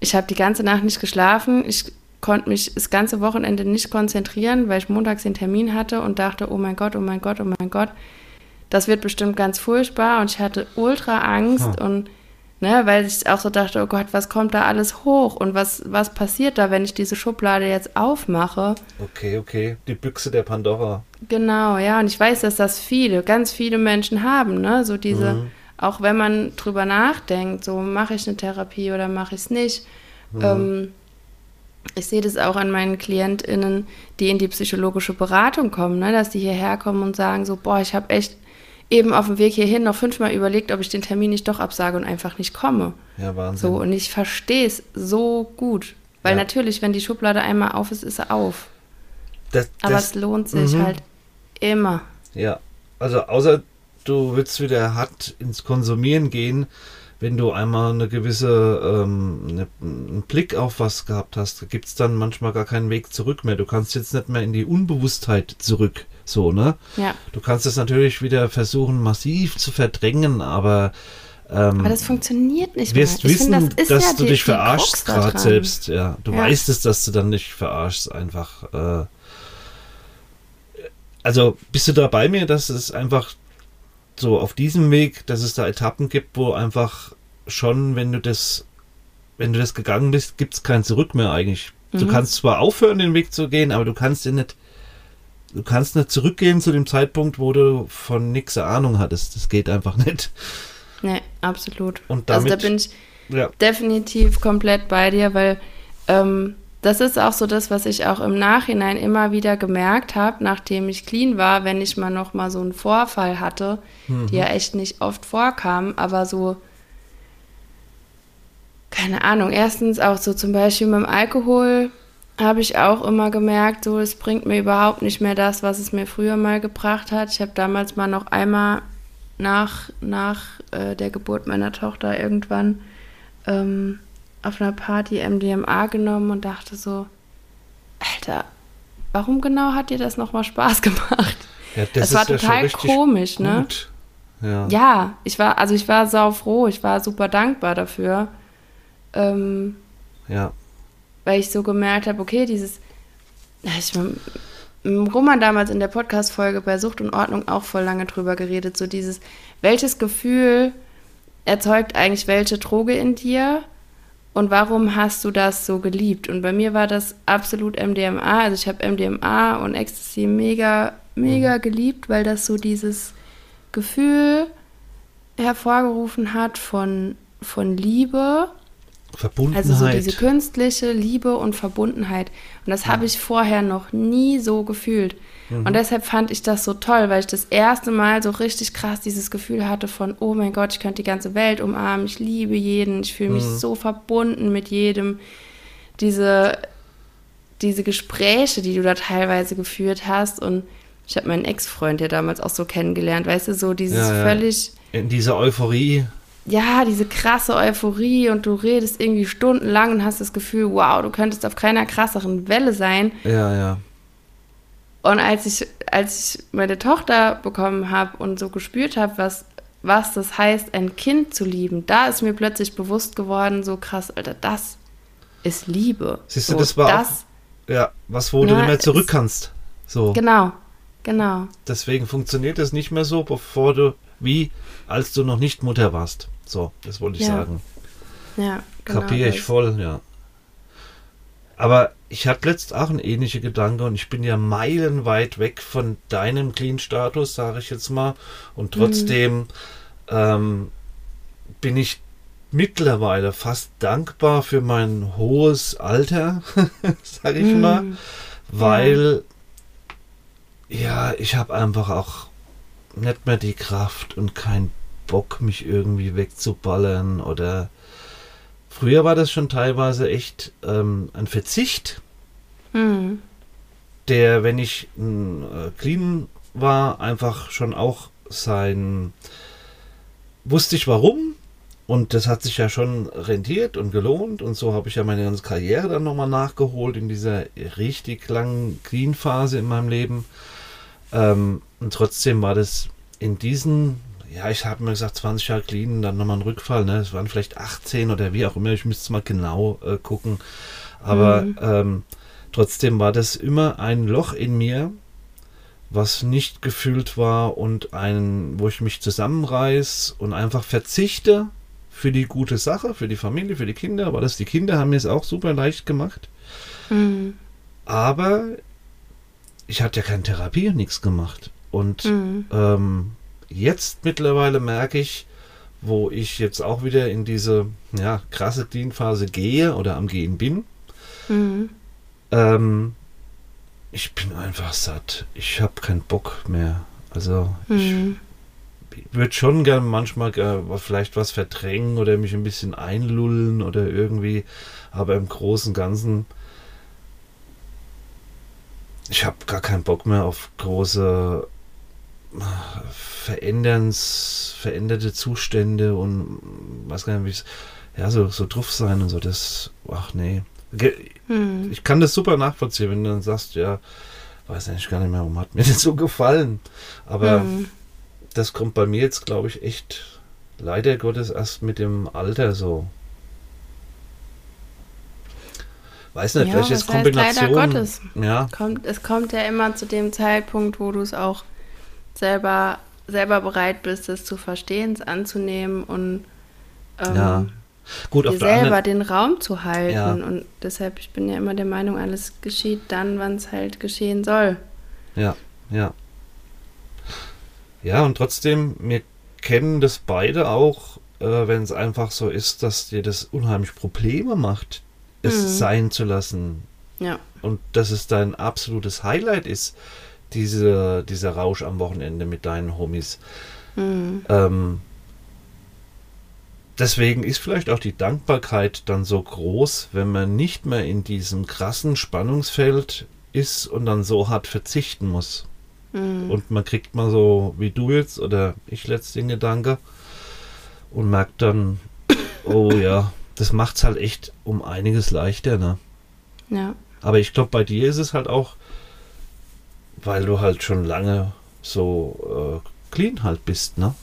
Speaker 2: Ich habe die ganze Nacht nicht geschlafen. Ich konnte mich das ganze Wochenende nicht konzentrieren, weil ich montags den Termin hatte und dachte, oh mein Gott, oh mein Gott, oh mein Gott, das wird bestimmt ganz furchtbar. Und ich hatte ultra Angst hm. und Ne, weil ich auch so dachte, oh Gott, was kommt da alles hoch und was, was passiert da, wenn ich diese Schublade jetzt aufmache?
Speaker 1: Okay, okay, die Büchse der Pandora.
Speaker 2: Genau, ja, und ich weiß, dass das viele, ganz viele Menschen haben, ne, so diese, mhm. auch wenn man drüber nachdenkt, so mache ich eine Therapie oder mache ich es nicht. Mhm. Ähm, ich sehe das auch an meinen KlientInnen, die in die psychologische Beratung kommen, ne, dass die hierher kommen und sagen so, boah, ich habe echt eben auf dem Weg hierhin noch fünfmal überlegt, ob ich den Termin nicht doch absage und einfach nicht komme.
Speaker 1: Ja, Wahnsinn.
Speaker 2: So, und ich verstehe es so gut. Weil ja. natürlich, wenn die Schublade einmal auf ist, ist sie auf. Das, Aber das, es lohnt sich mhm. halt immer.
Speaker 1: Ja, also außer du willst wieder hart ins Konsumieren gehen, wenn du einmal eine gewisse ähm, eine, einen Blick auf was gehabt hast, gibt es dann manchmal gar keinen Weg zurück mehr. Du kannst jetzt nicht mehr in die Unbewusstheit zurück. So, ne?
Speaker 2: Ja.
Speaker 1: Du kannst es natürlich wieder versuchen, massiv zu verdrängen, aber. Ähm,
Speaker 2: aber das funktioniert nicht
Speaker 1: mehr. Wirst wissen, find, das dass ja du die, dich verarschst gerade selbst. Ja, du ja. weißt es, dass du dann nicht verarschst, einfach. Äh, also bist du da bei mir, dass es einfach so auf diesem Weg, dass es da Etappen gibt, wo einfach schon, wenn du das, wenn du das gegangen bist, gibt es kein Zurück mehr eigentlich. Mhm. Du kannst zwar aufhören, den Weg zu gehen, aber du kannst ihn nicht du kannst nicht zurückgehen zu dem Zeitpunkt, wo du von nichts Ahnung hattest. Das geht einfach nicht.
Speaker 2: Nee, absolut. Und damit, also da bin ich ja. definitiv komplett bei dir, weil ähm, das ist auch so das, was ich auch im Nachhinein immer wieder gemerkt habe, nachdem ich clean war, wenn ich mal noch mal so einen Vorfall hatte, mhm. die ja echt nicht oft vorkamen, aber so keine Ahnung, erstens auch so zum Beispiel mit dem Alkohol habe ich auch immer gemerkt, so es bringt mir überhaupt nicht mehr das, was es mir früher mal gebracht hat. Ich habe damals mal noch einmal nach, nach äh, der Geburt meiner Tochter irgendwann ähm, auf einer Party MDMA genommen und dachte so, Alter, warum genau hat dir das nochmal Spaß [laughs] gemacht? Ja, das, das war total ja komisch, ne? Ja. ja, ich war, also ich war sau froh, ich war super dankbar dafür. Ähm,
Speaker 1: ja.
Speaker 2: Weil ich so gemerkt habe, okay, dieses, ich mit Roman damals in der Podcast-Folge bei Sucht und Ordnung auch voll lange drüber geredet, so dieses, welches Gefühl erzeugt eigentlich welche Droge in dir und warum hast du das so geliebt? Und bei mir war das absolut MDMA, also ich habe MDMA und Ecstasy mega, mega mhm. geliebt, weil das so dieses Gefühl hervorgerufen hat von, von Liebe
Speaker 1: Verbundenheit.
Speaker 2: Also so diese künstliche Liebe und Verbundenheit. Und das habe ich vorher noch nie so gefühlt. Mhm. Und deshalb fand ich das so toll, weil ich das erste Mal so richtig krass dieses Gefühl hatte von, oh mein Gott, ich könnte die ganze Welt umarmen, ich liebe jeden, ich fühle mich mhm. so verbunden mit jedem. Diese, diese Gespräche, die du da teilweise geführt hast und ich habe meinen Ex-Freund ja damals auch so kennengelernt, weißt du, so dieses ja, ja. völlig...
Speaker 1: In dieser Euphorie
Speaker 2: ja, diese krasse Euphorie und du redest irgendwie stundenlang und hast das Gefühl, wow, du könntest auf keiner krasseren Welle sein.
Speaker 1: Ja, ja.
Speaker 2: Und als ich, als ich meine Tochter bekommen habe und so gespürt habe, was, was das heißt, ein Kind zu lieben, da ist mir plötzlich bewusst geworden, so krass, Alter, das ist Liebe.
Speaker 1: Siehst du, so, das war das, auch, ja, was, wo na, du nicht mehr zurück kannst. So.
Speaker 2: Genau, genau.
Speaker 1: Deswegen funktioniert das nicht mehr so, bevor du, wie als du noch nicht Mutter warst. So, das wollte ich
Speaker 2: ja.
Speaker 1: sagen.
Speaker 2: Ja,
Speaker 1: genau Kapiere ich voll, ja. Aber ich hatte letzt auch einen ähnlichen Gedanke und ich bin ja meilenweit weg von deinem Clean-Status, sage ich jetzt mal. Und trotzdem mhm. ähm, bin ich mittlerweile fast dankbar für mein hohes Alter, [laughs] sage ich mhm. mal, weil ja, ja ich habe einfach auch nicht mehr die Kraft und kein Bock, mich irgendwie wegzuballern oder früher war das schon teilweise echt ähm, ein Verzicht, mhm. der, wenn ich äh, clean war, einfach schon auch sein wusste ich warum und das hat sich ja schon rentiert und gelohnt und so habe ich ja meine ganze Karriere dann nochmal nachgeholt in dieser richtig langen Clean-Phase in meinem Leben. Ähm, und trotzdem war das in diesen ja, ich habe mir gesagt, 20 Jahre clean, dann nochmal ein Rückfall, ne? Es waren vielleicht 18 oder wie auch immer, ich müsste es mal genau äh, gucken. Aber mhm. ähm, trotzdem war das immer ein Loch in mir, was nicht gefühlt war und ein, wo ich mich zusammenreiß und einfach verzichte für die gute Sache, für die Familie, für die Kinder. Aber das, die Kinder haben mir es auch super leicht gemacht. Mhm. Aber ich hatte ja keine Therapie und nichts gemacht. Und mhm. ähm, jetzt mittlerweile merke ich, wo ich jetzt auch wieder in diese ja, krasse Clean-Phase gehe oder am Gehen bin, mhm. ähm, ich bin einfach satt. Ich habe keinen Bock mehr. Also mhm. ich würde schon gerne manchmal äh, vielleicht was verdrängen oder mich ein bisschen einlullen oder irgendwie, aber im Großen und Ganzen ich habe gar keinen Bock mehr auf große Veränderns, veränderte Zustände und was gar nicht, wie es, ja, so, so drauf sein und so, das, ach nee. Hm. Ich kann das super nachvollziehen, wenn du dann sagst, ja, weiß eigentlich gar nicht mehr, warum hat mir [laughs] das so gefallen. Aber hm. das kommt bei mir jetzt, glaube ich, echt leider Gottes erst mit dem Alter so. Weiß nicht, ja, vielleicht jetzt Kombination. Leider Gottes.
Speaker 2: Ja. Kommt, es kommt ja immer zu dem Zeitpunkt, wo du es auch selber, selber bereit bist, es zu verstehen, es anzunehmen und ähm, ja. Gut, dir selber anderen, den Raum zu halten. Ja. Und deshalb, ich bin ja immer der Meinung, alles geschieht dann, wann es halt geschehen soll.
Speaker 1: Ja, ja. Ja, und trotzdem, wir kennen das beide auch, äh, wenn es einfach so ist, dass dir das unheimlich Probleme macht, es mhm. sein zu lassen.
Speaker 2: Ja.
Speaker 1: Und dass es dein absolutes Highlight ist, diese, dieser Rausch am Wochenende mit deinen Homies. Mhm. Ähm, deswegen ist vielleicht auch die Dankbarkeit dann so groß, wenn man nicht mehr in diesem krassen Spannungsfeld ist und dann so hart verzichten muss. Mhm. Und man kriegt mal so, wie du jetzt oder ich letztens den Gedanke und merkt dann, oh [coughs] ja, das macht es halt echt um einiges leichter, ne?
Speaker 2: Ja.
Speaker 1: Aber ich glaube, bei dir ist es halt auch, weil du halt schon lange so äh, clean halt bist, ne?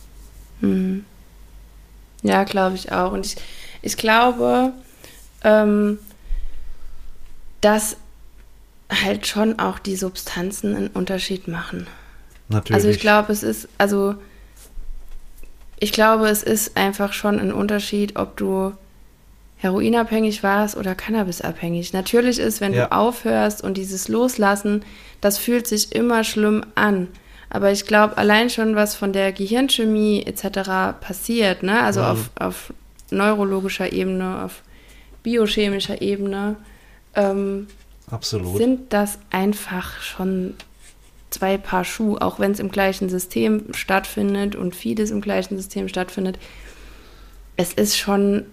Speaker 2: Mhm. Ja, glaube ich auch. Und ich, ich glaube, ähm, dass halt schon auch die Substanzen einen Unterschied machen.
Speaker 1: Natürlich.
Speaker 2: Also ich glaube, es ist, also ich glaube, es ist einfach schon ein Unterschied, ob du heroinabhängig warst oder cannabisabhängig. Natürlich ist, wenn ja. du aufhörst und dieses Loslassen, das fühlt sich immer schlimm an. Aber ich glaube, allein schon, was von der Gehirnchemie etc. passiert, ne? also mhm. auf, auf neurologischer Ebene, auf biochemischer Ebene, ähm,
Speaker 1: Absolut.
Speaker 2: sind das einfach schon zwei Paar Schuhe, auch wenn es im gleichen System stattfindet und vieles im gleichen System stattfindet. Es ist schon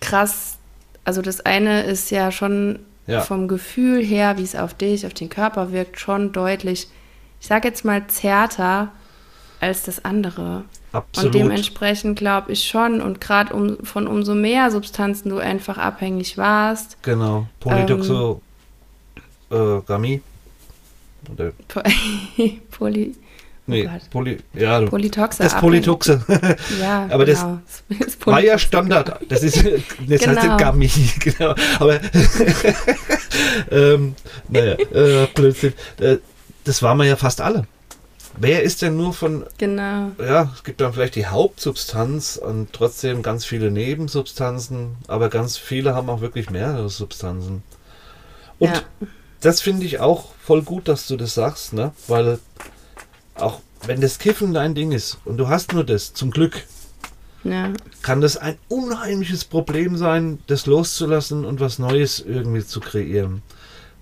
Speaker 2: krass. Also das eine ist ja schon ja. vom Gefühl her, wie es auf dich, auf den Körper wirkt, schon deutlich ich sage jetzt mal, zärter als das andere.
Speaker 1: Absolut.
Speaker 2: Und dementsprechend glaube ich schon, und gerade um, von umso mehr Substanzen du einfach abhängig warst.
Speaker 1: Genau, Polytoxogamie.
Speaker 2: Ähm, Oder [laughs]
Speaker 1: Oh nee, Poly, ja,
Speaker 2: Polytoxe.
Speaker 1: Das Polytoxe.
Speaker 2: ja, [laughs]
Speaker 1: aber genau. das [laughs] war ja Standard. Das ist [laughs] das genau. heißt Gummy, genau. Aber ähm, naja, äh, plötzlich. Äh, das waren wir ja fast alle. Wer ist denn nur von.
Speaker 2: Genau.
Speaker 1: Ja, es gibt dann vielleicht die Hauptsubstanz und trotzdem ganz viele Nebensubstanzen, aber ganz viele haben auch wirklich mehrere Substanzen. Und ja. das finde ich auch voll gut, dass du das sagst, ne? Weil auch wenn das Kiffen dein Ding ist und du hast nur das, zum Glück,
Speaker 2: ja.
Speaker 1: kann das ein unheimliches Problem sein, das loszulassen und was Neues irgendwie zu kreieren.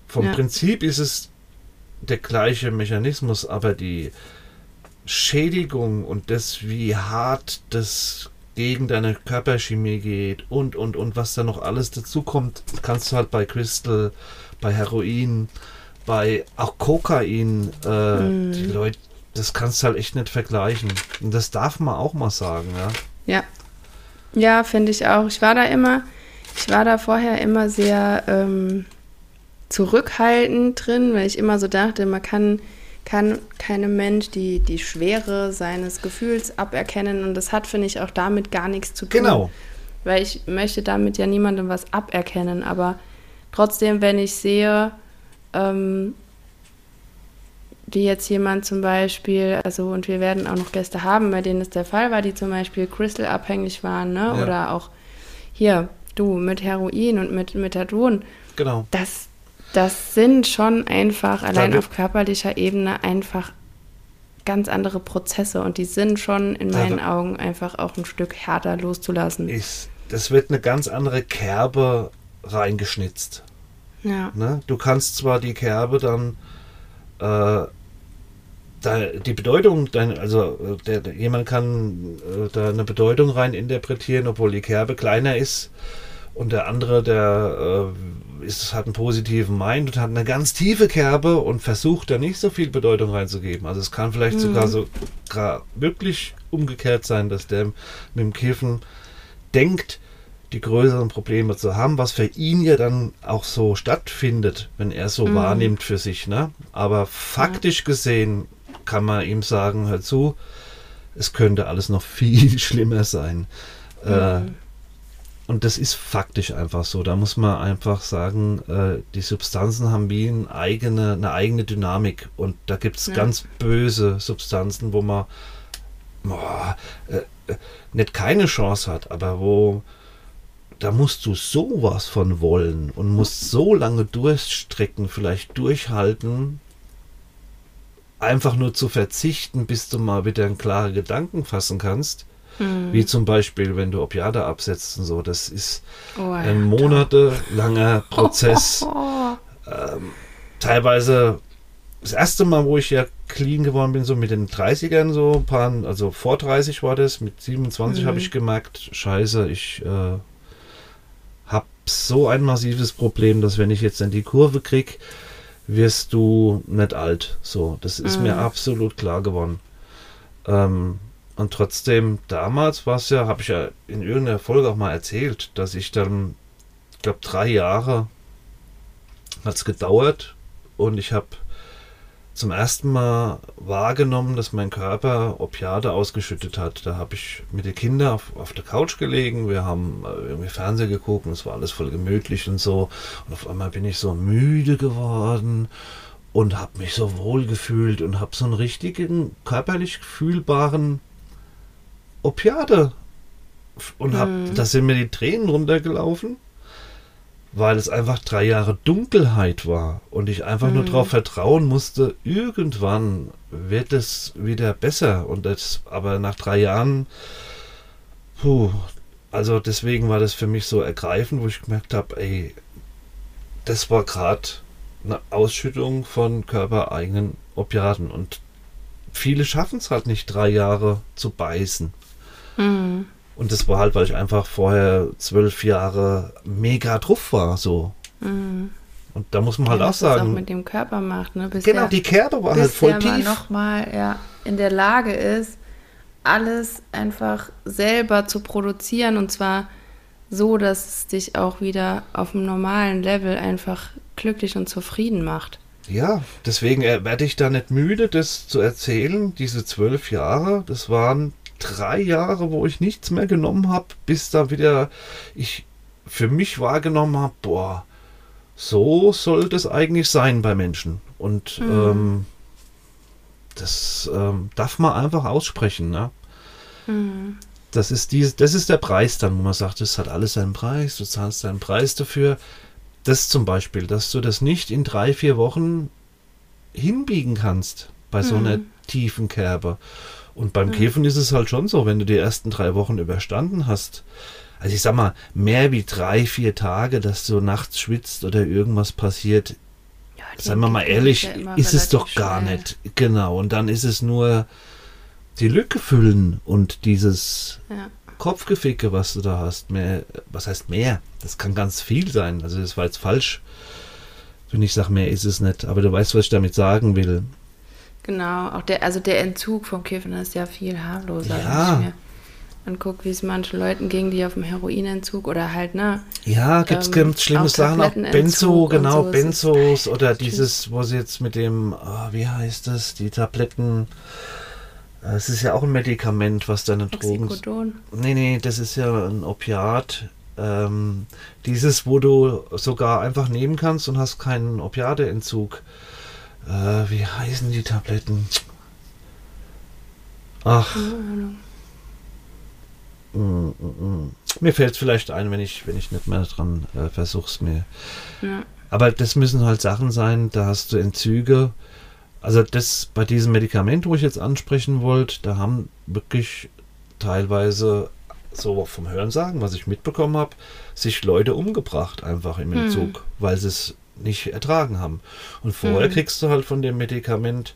Speaker 1: Vom ja. Prinzip ist es der gleiche Mechanismus, aber die Schädigung und das, wie hart das gegen deine Körperchemie geht und, und, und was da noch alles dazu kommt, kannst du halt bei Crystal, bei Heroin, bei auch Kokain, äh, mm. die Leute, das kannst du halt echt nicht vergleichen. Und das darf man auch mal sagen, ja.
Speaker 2: Ja. Ja, finde ich auch. Ich war da immer, ich war da vorher immer sehr, ähm, zurückhaltend drin, weil ich immer so dachte, man kann, kann keinem Mensch die, die Schwere seines Gefühls aberkennen und das hat, finde ich, auch damit gar nichts zu tun.
Speaker 1: Genau.
Speaker 2: Weil ich möchte damit ja niemandem was aberkennen, aber trotzdem, wenn ich sehe, ähm, wie jetzt jemand zum Beispiel, also und wir werden auch noch Gäste haben, bei denen es der Fall war, die zum Beispiel Crystal abhängig waren, ne? Ja. Oder auch hier, du mit Heroin und mit Methadon.
Speaker 1: Genau.
Speaker 2: Das, das sind schon einfach, allein Danke. auf körperlicher Ebene, einfach ganz andere Prozesse und die sind schon in meinen Augen einfach auch ein Stück härter loszulassen.
Speaker 1: Ist, das wird eine ganz andere Kerbe reingeschnitzt.
Speaker 2: Ja.
Speaker 1: Ne? Du kannst zwar die Kerbe dann äh, da, die Bedeutung, dein, also der, der, jemand kann äh, da eine Bedeutung rein interpretieren, obwohl die Kerbe kleiner ist und der andere, der äh, ist, hat einen positiven Mind und hat eine ganz tiefe Kerbe und versucht da nicht so viel Bedeutung reinzugeben. Also es kann vielleicht mhm. sogar so wirklich umgekehrt sein, dass der mit dem Kiffen denkt, die größeren Probleme zu haben, was für ihn ja dann auch so stattfindet, wenn er so mhm. wahrnimmt für sich. Ne? Aber faktisch gesehen kann man ihm sagen, hör zu, es könnte alles noch [laughs] viel schlimmer sein. Mhm. Äh, und das ist faktisch einfach so. Da muss man einfach sagen, äh, die Substanzen haben wie eine eigene, eine eigene Dynamik. Und da gibt es ja. ganz böse Substanzen, wo man boah, äh, äh, nicht keine Chance hat, aber wo da musst du sowas von wollen und musst so lange durchstrecken, vielleicht durchhalten, einfach nur zu verzichten, bis du mal wieder einen klaren Gedanken fassen kannst. Hm. Wie zum Beispiel, wenn du Opiate absetzt und so. Das ist oh, ein monatelanger [laughs] Prozess. [laughs] ähm, teilweise das erste Mal, wo ich ja clean geworden bin, so mit den 30ern, so ein paar, also vor 30 war das, mit 27 mhm. habe ich gemerkt, scheiße, ich äh, habe so ein massives Problem, dass wenn ich jetzt in die Kurve kriege, wirst du nicht alt. So, das ist mhm. mir absolut klar geworden. Ähm, und trotzdem, damals war es ja, habe ich ja in irgendeiner Folge auch mal erzählt, dass ich dann, ich glaube, drei Jahre hat es gedauert und ich habe zum ersten Mal wahrgenommen, dass mein Körper Opiate ausgeschüttet hat. Da habe ich mit den Kindern auf, auf, der Couch gelegen, wir haben äh, irgendwie Fernsehen geguckt und es war alles voll gemütlich und so. Und auf einmal bin ich so müde geworden und habe mich so wohl gefühlt und habe so einen richtigen körperlich fühlbaren Opiate und hab, mhm. da sind mir die Tränen runtergelaufen weil es einfach drei Jahre Dunkelheit war und ich einfach mhm. nur darauf vertrauen musste, irgendwann wird es wieder besser. Und das, aber nach drei Jahren, puh, also deswegen war das für mich so ergreifend, wo ich gemerkt habe, ey, das war gerade eine Ausschüttung von körpereigenen Opiaten. Und viele schaffen es halt nicht, drei Jahre zu beißen. Mhm. Und das war halt, weil ich einfach vorher zwölf Jahre mega drauf war, so. Mhm. Und da muss man halt ja, auch sagen. Was auch
Speaker 2: mit dem Körper macht, ne?
Speaker 1: Bis genau, der, die Kerbe war halt voll tief.
Speaker 2: Bis nochmal ja, in der Lage ist, alles einfach selber zu produzieren und zwar so, dass es dich auch wieder auf einem normalen Level einfach glücklich und zufrieden macht.
Speaker 1: Ja, deswegen werde ich da nicht müde, das zu erzählen. Diese zwölf Jahre, das waren drei Jahre, wo ich nichts mehr genommen habe, bis da wieder ich für mich wahrgenommen habe, boah, so sollte es eigentlich sein bei Menschen. Und mhm. ähm, das ähm, darf man einfach aussprechen. Ne? Mhm. Das, ist die, das ist der Preis dann, wo man sagt, es hat alles seinen Preis, du zahlst deinen Preis dafür. Das zum Beispiel, dass du das nicht in drei, vier Wochen hinbiegen kannst bei so einer mhm. tiefen Kerbe. Und beim mhm. Käfen ist es halt schon so, wenn du die ersten drei Wochen überstanden hast, also ich sag mal, mehr wie drei, vier Tage, dass du nachts schwitzt oder irgendwas passiert, ja, sagen wir mal ehrlich, ja ist es doch gar schnell. nicht. Genau, und dann ist es nur die Lücke füllen und dieses ja. Kopfgeficke, was du da hast. Mehr, was heißt mehr? Das kann ganz viel sein. Also das war jetzt falsch, wenn ich sage, mehr ist es nicht. Aber du weißt, was ich damit sagen will.
Speaker 2: Genau, auch der, also der Entzug vom Kiffen ist ja viel harmloser, ja. wenn ich mir wie es manchen Leuten ging, die auf dem Heroinentzug oder halt, ne?
Speaker 1: Ja, gibt es ähm, schlimme Sachen, auch Benzo, genau, so Benzos oder dieses, wo sie jetzt mit dem, oh, wie heißt das, die Tabletten, äh, es ist ja auch ein Medikament, was deine Drogen. Nee, nee, das ist ja ein Opiat. Ähm, dieses, wo du sogar einfach nehmen kannst und hast keinen Opiateentzug. Äh, wie heißen die Tabletten? Ach. Mm, mm, mm. Mir fällt es vielleicht ein, wenn ich, wenn ich nicht mehr dran äh, versuch's mir. Ja. Aber das müssen halt Sachen sein, da hast du Entzüge. Also das bei diesem Medikament, wo ich jetzt ansprechen wollte, da haben wirklich teilweise so vom Hörensagen, was ich mitbekommen habe, sich Leute umgebracht einfach im hm. Entzug, hm. weil sie es nicht ertragen haben. Und vorher mhm. kriegst du halt von dem Medikament,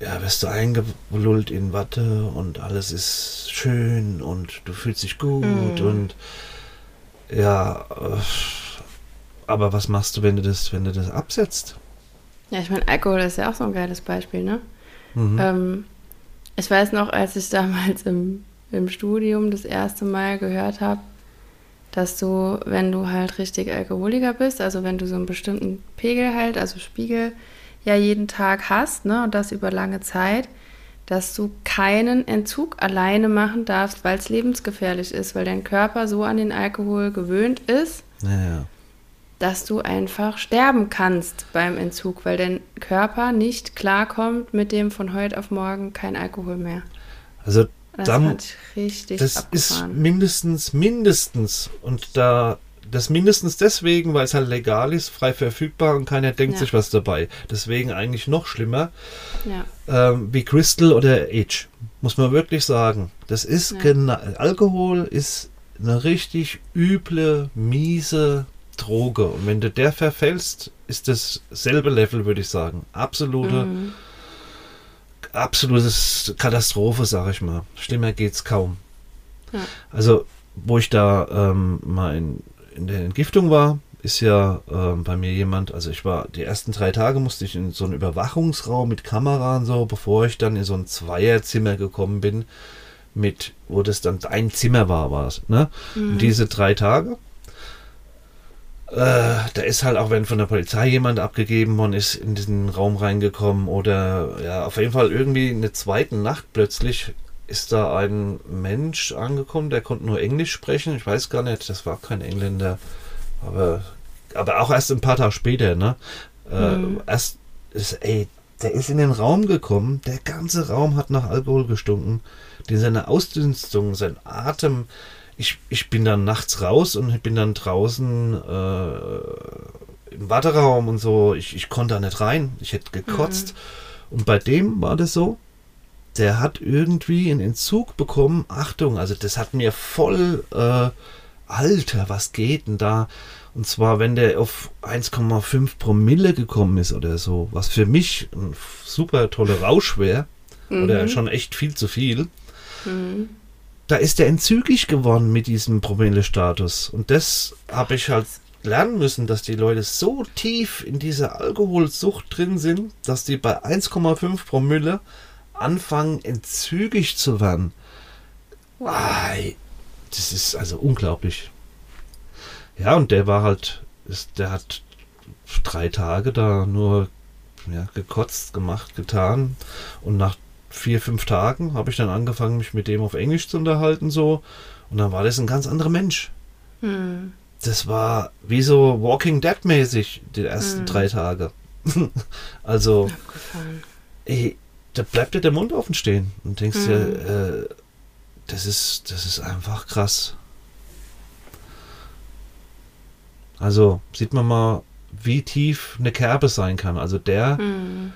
Speaker 1: ja, wirst du eingelullt in Watte und alles ist schön und du fühlst dich gut mhm. und ja, aber was machst du, wenn du das, wenn du das absetzt?
Speaker 2: Ja, ich meine, Alkohol ist ja auch so ein geiles Beispiel, ne? Mhm. Ähm, ich weiß noch, als ich damals im, im Studium das erste Mal gehört habe, dass du, wenn du halt richtig Alkoholiker bist, also wenn du so einen bestimmten Pegel halt, also Spiegel, ja jeden Tag hast, ne, und das über lange Zeit, dass du keinen Entzug alleine machen darfst, weil es lebensgefährlich ist, weil dein Körper so an den Alkohol gewöhnt ist, ja. dass du einfach sterben kannst beim Entzug, weil dein Körper nicht klarkommt mit dem von heute auf morgen kein Alkohol mehr.
Speaker 1: Also dann, Das abgefahren. ist mindestens, mindestens, und da, das mindestens deswegen, weil es halt legal ist, frei verfügbar und keiner denkt ja. sich was dabei. Deswegen eigentlich noch schlimmer. Ja. Ähm, wie Crystal oder Age, muss man wirklich sagen. Das ist ja. genau, Alkohol ist eine richtig üble, miese Droge. Und wenn du der verfällst, ist das selbe Level, würde ich sagen. Absolute, mhm. Absolutes Katastrophe, sag ich mal. Schlimmer geht's kaum. Ja. Also, wo ich da ähm, mal in, in der Entgiftung war, ist ja äh, bei mir jemand, also ich war, die ersten drei Tage musste ich in so einen Überwachungsraum mit Kamera und so, bevor ich dann in so ein Zweierzimmer gekommen bin, mit, wo das dann ein Zimmer war, war es, ne? Mhm. Und diese drei Tage, äh, da ist halt auch, wenn von der Polizei jemand abgegeben worden ist, in diesen Raum reingekommen oder ja, auf jeden Fall irgendwie in der zweiten Nacht plötzlich ist da ein Mensch angekommen, der konnte nur Englisch sprechen. Ich weiß gar nicht, das war kein Engländer. Aber, aber auch erst ein paar Tage später, ne? Äh, mhm. Erst ist, ey, der ist in den Raum gekommen, der ganze Raum hat nach Alkohol gestunken. Die, seine Ausdünstung, sein Atem. Ich, ich bin dann nachts raus und bin dann draußen äh, im Warteraum und so. Ich, ich konnte da nicht rein. Ich hätte gekotzt. Mhm. Und bei dem war das so, der hat irgendwie einen Entzug bekommen. Achtung, also das hat mir voll äh, Alter, was geht denn da? Und zwar, wenn der auf 1,5 Promille gekommen ist oder so, was für mich ein super toller Rausch wäre, mhm. oder schon echt viel zu viel, mhm. Da ist der entzügig geworden mit diesem Promille-Status. Und das habe ich halt lernen müssen, dass die Leute so tief in dieser Alkoholsucht drin sind, dass die bei 1,5 Promille anfangen, entzügig zu werden. Wow das ist also unglaublich. Ja, und der war halt, der hat drei Tage da nur ja, gekotzt, gemacht, getan. Und nach vier, fünf Tagen habe ich dann angefangen, mich mit dem auf Englisch zu unterhalten, so. Und dann war das ein ganz anderer Mensch. Hm. Das war wie so Walking Dead mäßig, die ersten hm. drei Tage. [laughs] also, ey, da bleibt dir der Mund offen stehen und denkst hm. dir, äh, das ist, das ist einfach krass. Also sieht man mal, wie tief eine Kerbe sein kann. Also der, hm.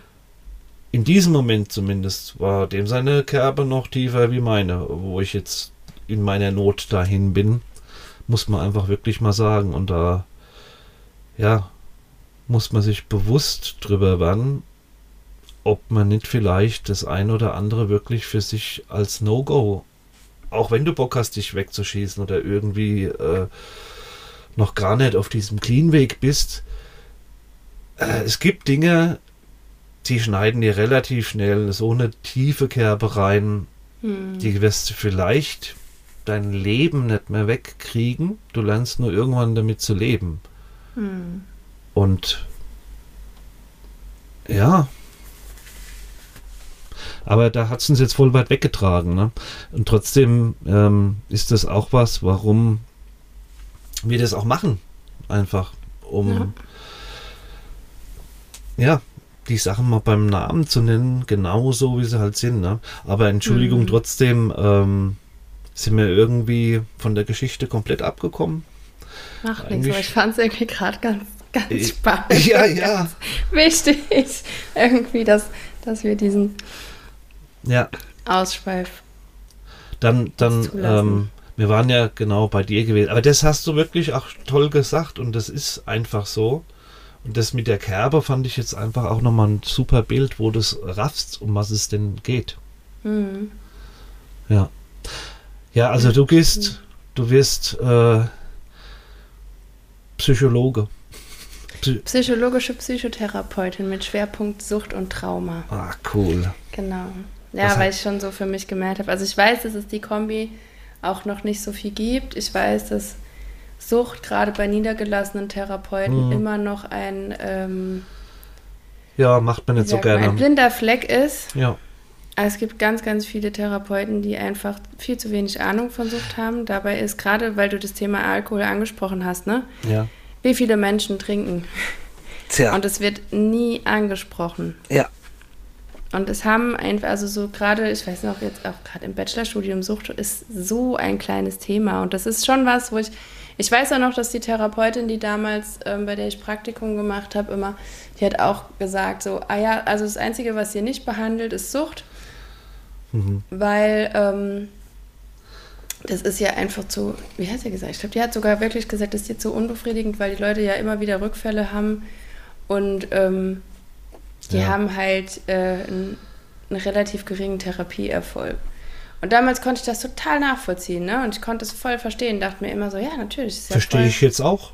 Speaker 1: In diesem Moment zumindest, war dem seine Kerbe noch tiefer wie meine, wo ich jetzt in meiner Not dahin bin, muss man einfach wirklich mal sagen. Und da, ja, muss man sich bewusst drüber werden, ob man nicht vielleicht das ein oder andere wirklich für sich als No-Go auch wenn du Bock hast, dich wegzuschießen oder irgendwie äh, noch gar nicht auf diesem Clean-Weg bist, äh, es gibt Dinge, die schneiden dir relativ schnell so eine tiefe Kerbe rein, hm. die wirst du vielleicht dein Leben nicht mehr wegkriegen. Du lernst nur irgendwann damit zu leben. Hm. Und ja, aber da hat es uns jetzt voll weit weggetragen. Ne? Und trotzdem ähm, ist das auch was, warum wir das auch machen. Einfach, um ja, ja die Sachen mal beim Namen zu nennen, genauso wie sie halt sind. Ne? Aber Entschuldigung, mhm. trotzdem ähm, sind wir irgendwie von der Geschichte komplett abgekommen.
Speaker 2: Ach, nichts, aber ich fand es irgendwie gerade ganz, ganz spannend. [laughs]
Speaker 1: Ja, ja.
Speaker 2: wichtig, [laughs] irgendwie, dass, dass wir diesen
Speaker 1: ja.
Speaker 2: Ausschweif.
Speaker 1: Dann, dann, ähm, wir waren ja genau bei dir gewesen. Aber das hast du wirklich auch toll gesagt und das ist einfach so. Und das mit der Kerbe fand ich jetzt einfach auch nochmal ein super Bild, wo du es raffst, um was es denn geht. Mhm. Ja. Ja, also du gehst, du wirst äh, Psychologe.
Speaker 2: Psychologische Psychotherapeutin mit Schwerpunkt Sucht und Trauma.
Speaker 1: Ah, cool.
Speaker 2: Genau. Ja, Was weil ich schon so für mich gemerkt habe. Also ich weiß, dass es die Kombi auch noch nicht so viel gibt. Ich weiß, dass Sucht gerade bei niedergelassenen Therapeuten mhm. immer noch ein ähm,
Speaker 1: ja macht man nicht so gerne
Speaker 2: ein blinder Fleck ist.
Speaker 1: Ja.
Speaker 2: Also es gibt ganz, ganz viele Therapeuten, die einfach viel zu wenig Ahnung von Sucht haben. Dabei ist gerade, weil du das Thema Alkohol angesprochen hast, ne?
Speaker 1: Ja.
Speaker 2: Wie viele Menschen trinken?
Speaker 1: Tja.
Speaker 2: Und es wird nie angesprochen.
Speaker 1: Ja.
Speaker 2: Und es haben einfach, also so gerade, ich weiß noch, jetzt auch gerade im Bachelorstudium Sucht ist so ein kleines Thema. Und das ist schon was, wo ich, ich weiß auch noch, dass die Therapeutin, die damals, ähm, bei der ich Praktikum gemacht habe, immer, die hat auch gesagt, so, ah ja, also das Einzige, was ihr nicht behandelt, ist Sucht. Mhm. Weil ähm, das ist ja einfach zu, wie hat sie gesagt? Ich glaube, die hat sogar wirklich gesagt, das ist jetzt so unbefriedigend, weil die Leute ja immer wieder Rückfälle haben und ähm, die ja. haben halt äh, einen, einen, relativ geringen Therapieerfolg. Und damals konnte ich das total nachvollziehen, ne? Und ich konnte es voll verstehen, dachte mir immer so, ja, natürlich.
Speaker 1: Ja Verstehe ich jetzt auch.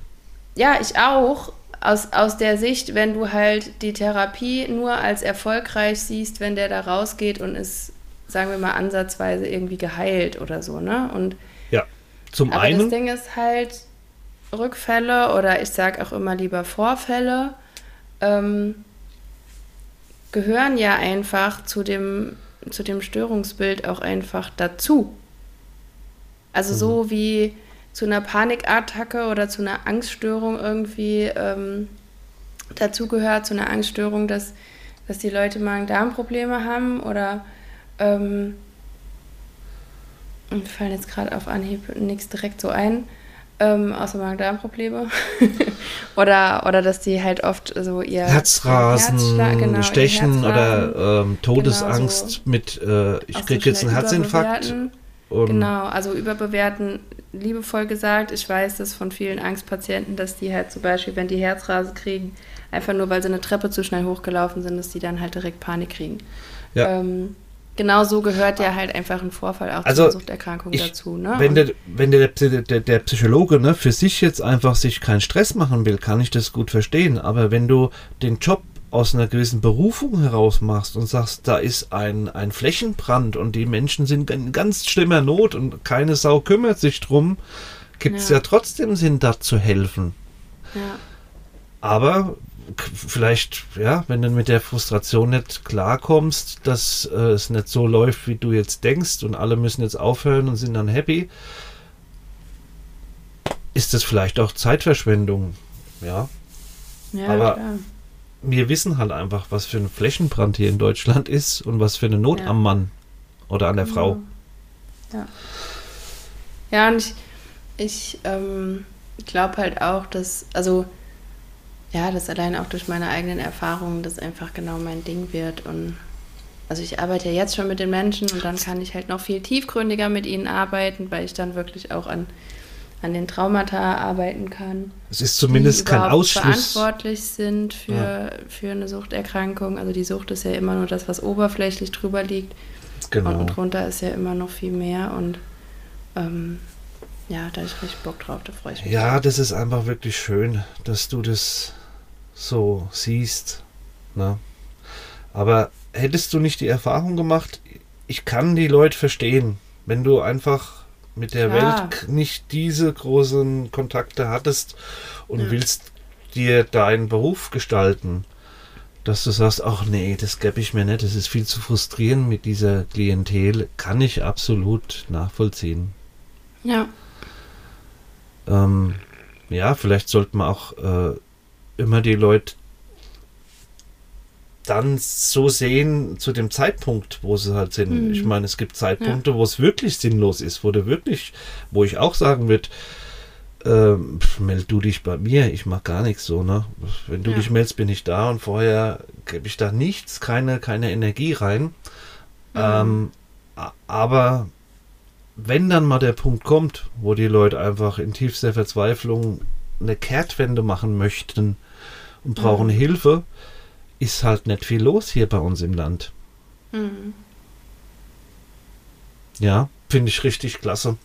Speaker 2: Ja, ich auch. Aus, aus der Sicht, wenn du halt die Therapie nur als erfolgreich siehst, wenn der da rausgeht und ist sagen wir mal, ansatzweise irgendwie geheilt oder so, ne? Und
Speaker 1: ja, zum
Speaker 2: aber
Speaker 1: einen.
Speaker 2: Das Ding ist halt, Rückfälle oder ich sage auch immer lieber Vorfälle ähm, gehören ja einfach zu dem, zu dem Störungsbild auch einfach dazu. Also mhm. so wie zu einer Panikattacke oder zu einer Angststörung irgendwie ähm, dazu gehört, zu einer Angststörung, dass, dass die Leute Magen-Darm-Probleme haben oder ähm, mir fallen jetzt gerade auf Anhieb nichts direkt so ein, ähm, außer Magen-Darm-Probleme. [laughs] oder, oder dass die halt oft so ihr
Speaker 1: Herzrasen, genau, Stechen oder ähm, Todesangst genau so mit, äh, ich kriege jetzt einen Herzinfarkt.
Speaker 2: genau, also überbewerten, liebevoll gesagt. Ich weiß das von vielen Angstpatienten, dass die halt zum Beispiel, wenn die Herzrasen kriegen, einfach nur weil sie eine Treppe zu schnell hochgelaufen sind, dass die dann halt direkt Panik kriegen. Ja. Ähm, genau so gehört ja halt einfach ein Vorfall auch
Speaker 1: also,
Speaker 2: zur Suchterkrankung ich, dazu. Ne?
Speaker 1: Wenn, der, wenn der, der, der Psychologe ne, für sich jetzt einfach sich keinen Stress machen will, kann ich das gut verstehen. Aber wenn du den Job aus einer gewissen Berufung heraus machst und sagst, da ist ein, ein Flächenbrand und die Menschen sind in ganz schlimmer Not und keine Sau kümmert sich drum, gibt es ja. ja trotzdem Sinn, da zu helfen. Ja. Aber vielleicht, ja, wenn du mit der Frustration nicht klarkommst, dass äh, es nicht so läuft, wie du jetzt denkst und alle müssen jetzt aufhören und sind dann happy, ist das vielleicht auch Zeitverschwendung, ja. ja Aber klar. wir wissen halt einfach, was für ein Flächenbrand hier in Deutschland ist und was für eine Not ja. am Mann oder an der Frau.
Speaker 2: Ja. Ja, und ich, ich ähm, glaube halt auch, dass, also ja, das allein auch durch meine eigenen Erfahrungen, das einfach genau mein Ding wird. Und also ich arbeite ja jetzt schon mit den Menschen und dann kann ich halt noch viel tiefgründiger mit ihnen arbeiten, weil ich dann wirklich auch an, an den Traumata arbeiten kann.
Speaker 1: Es ist zumindest kein Ausschluss.
Speaker 2: verantwortlich sind für, ja. für eine Suchterkrankung. Also die Sucht ist ja immer nur das, was oberflächlich drüber liegt. Genau. Und drunter ist ja immer noch viel mehr und ähm, ja, da habe ich richtig Bock drauf, da freue ich mich.
Speaker 1: Ja, das ist einfach wirklich schön, dass du das so siehst. Ne? Aber hättest du nicht die Erfahrung gemacht, ich kann die Leute verstehen, wenn du einfach mit der ja. Welt nicht diese großen Kontakte hattest und ja. willst dir deinen Beruf gestalten, dass du sagst, ach nee, das gebe ich mir nicht, das ist viel zu frustrierend mit dieser Klientel, kann ich absolut nachvollziehen.
Speaker 2: Ja.
Speaker 1: Ähm, ja, vielleicht sollte man auch äh, immer die Leute dann so sehen zu dem Zeitpunkt, wo sie halt sind. Mhm. Ich meine, es gibt Zeitpunkte, ja. wo es wirklich sinnlos ist, wo du wirklich, wo ich auch sagen würde, äh, meld du dich bei mir, ich mach gar nichts so, ne? Wenn du ja. dich meldest, bin ich da und vorher gebe ich da nichts, keine, keine Energie rein. Mhm. Ähm, aber wenn dann mal der Punkt kommt, wo die Leute einfach in tiefster Verzweiflung eine Kehrtwende machen möchten, und brauchen mhm. Hilfe, ist halt nicht viel los hier bei uns im Land. Mhm. Ja, finde ich richtig klasse.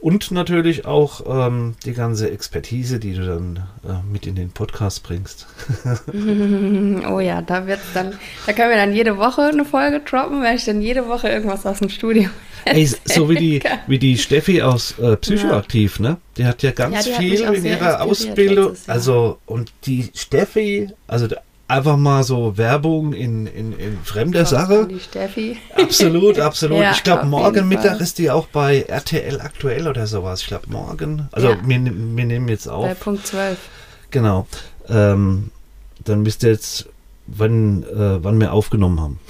Speaker 1: Und natürlich auch ähm, die ganze Expertise, die du dann äh, mit in den Podcast bringst. [laughs]
Speaker 2: oh ja, da wird's dann, da können wir dann jede Woche eine Folge droppen, weil ich dann jede Woche irgendwas aus dem Studio. [laughs]
Speaker 1: Ey, so wie die, wie die Steffi aus äh, Psychoaktiv, ja. ne? Die hat ja ganz ja, viel in ihrer Ausbildung. Also, und die Steffi, also einfach mal so Werbung in, in, in fremder Sache.
Speaker 2: Die Steffi.
Speaker 1: Absolut, [laughs] absolut. ja, ich glaube, morgen Mittag ist die auch bei RTL aktuell oder sowas. Ich glaube, morgen. Also, ja. wir, wir nehmen jetzt auf. Bei
Speaker 2: Punkt 12.
Speaker 1: Genau. Ähm, dann müsst ihr jetzt, wann, äh, wann wir aufgenommen haben.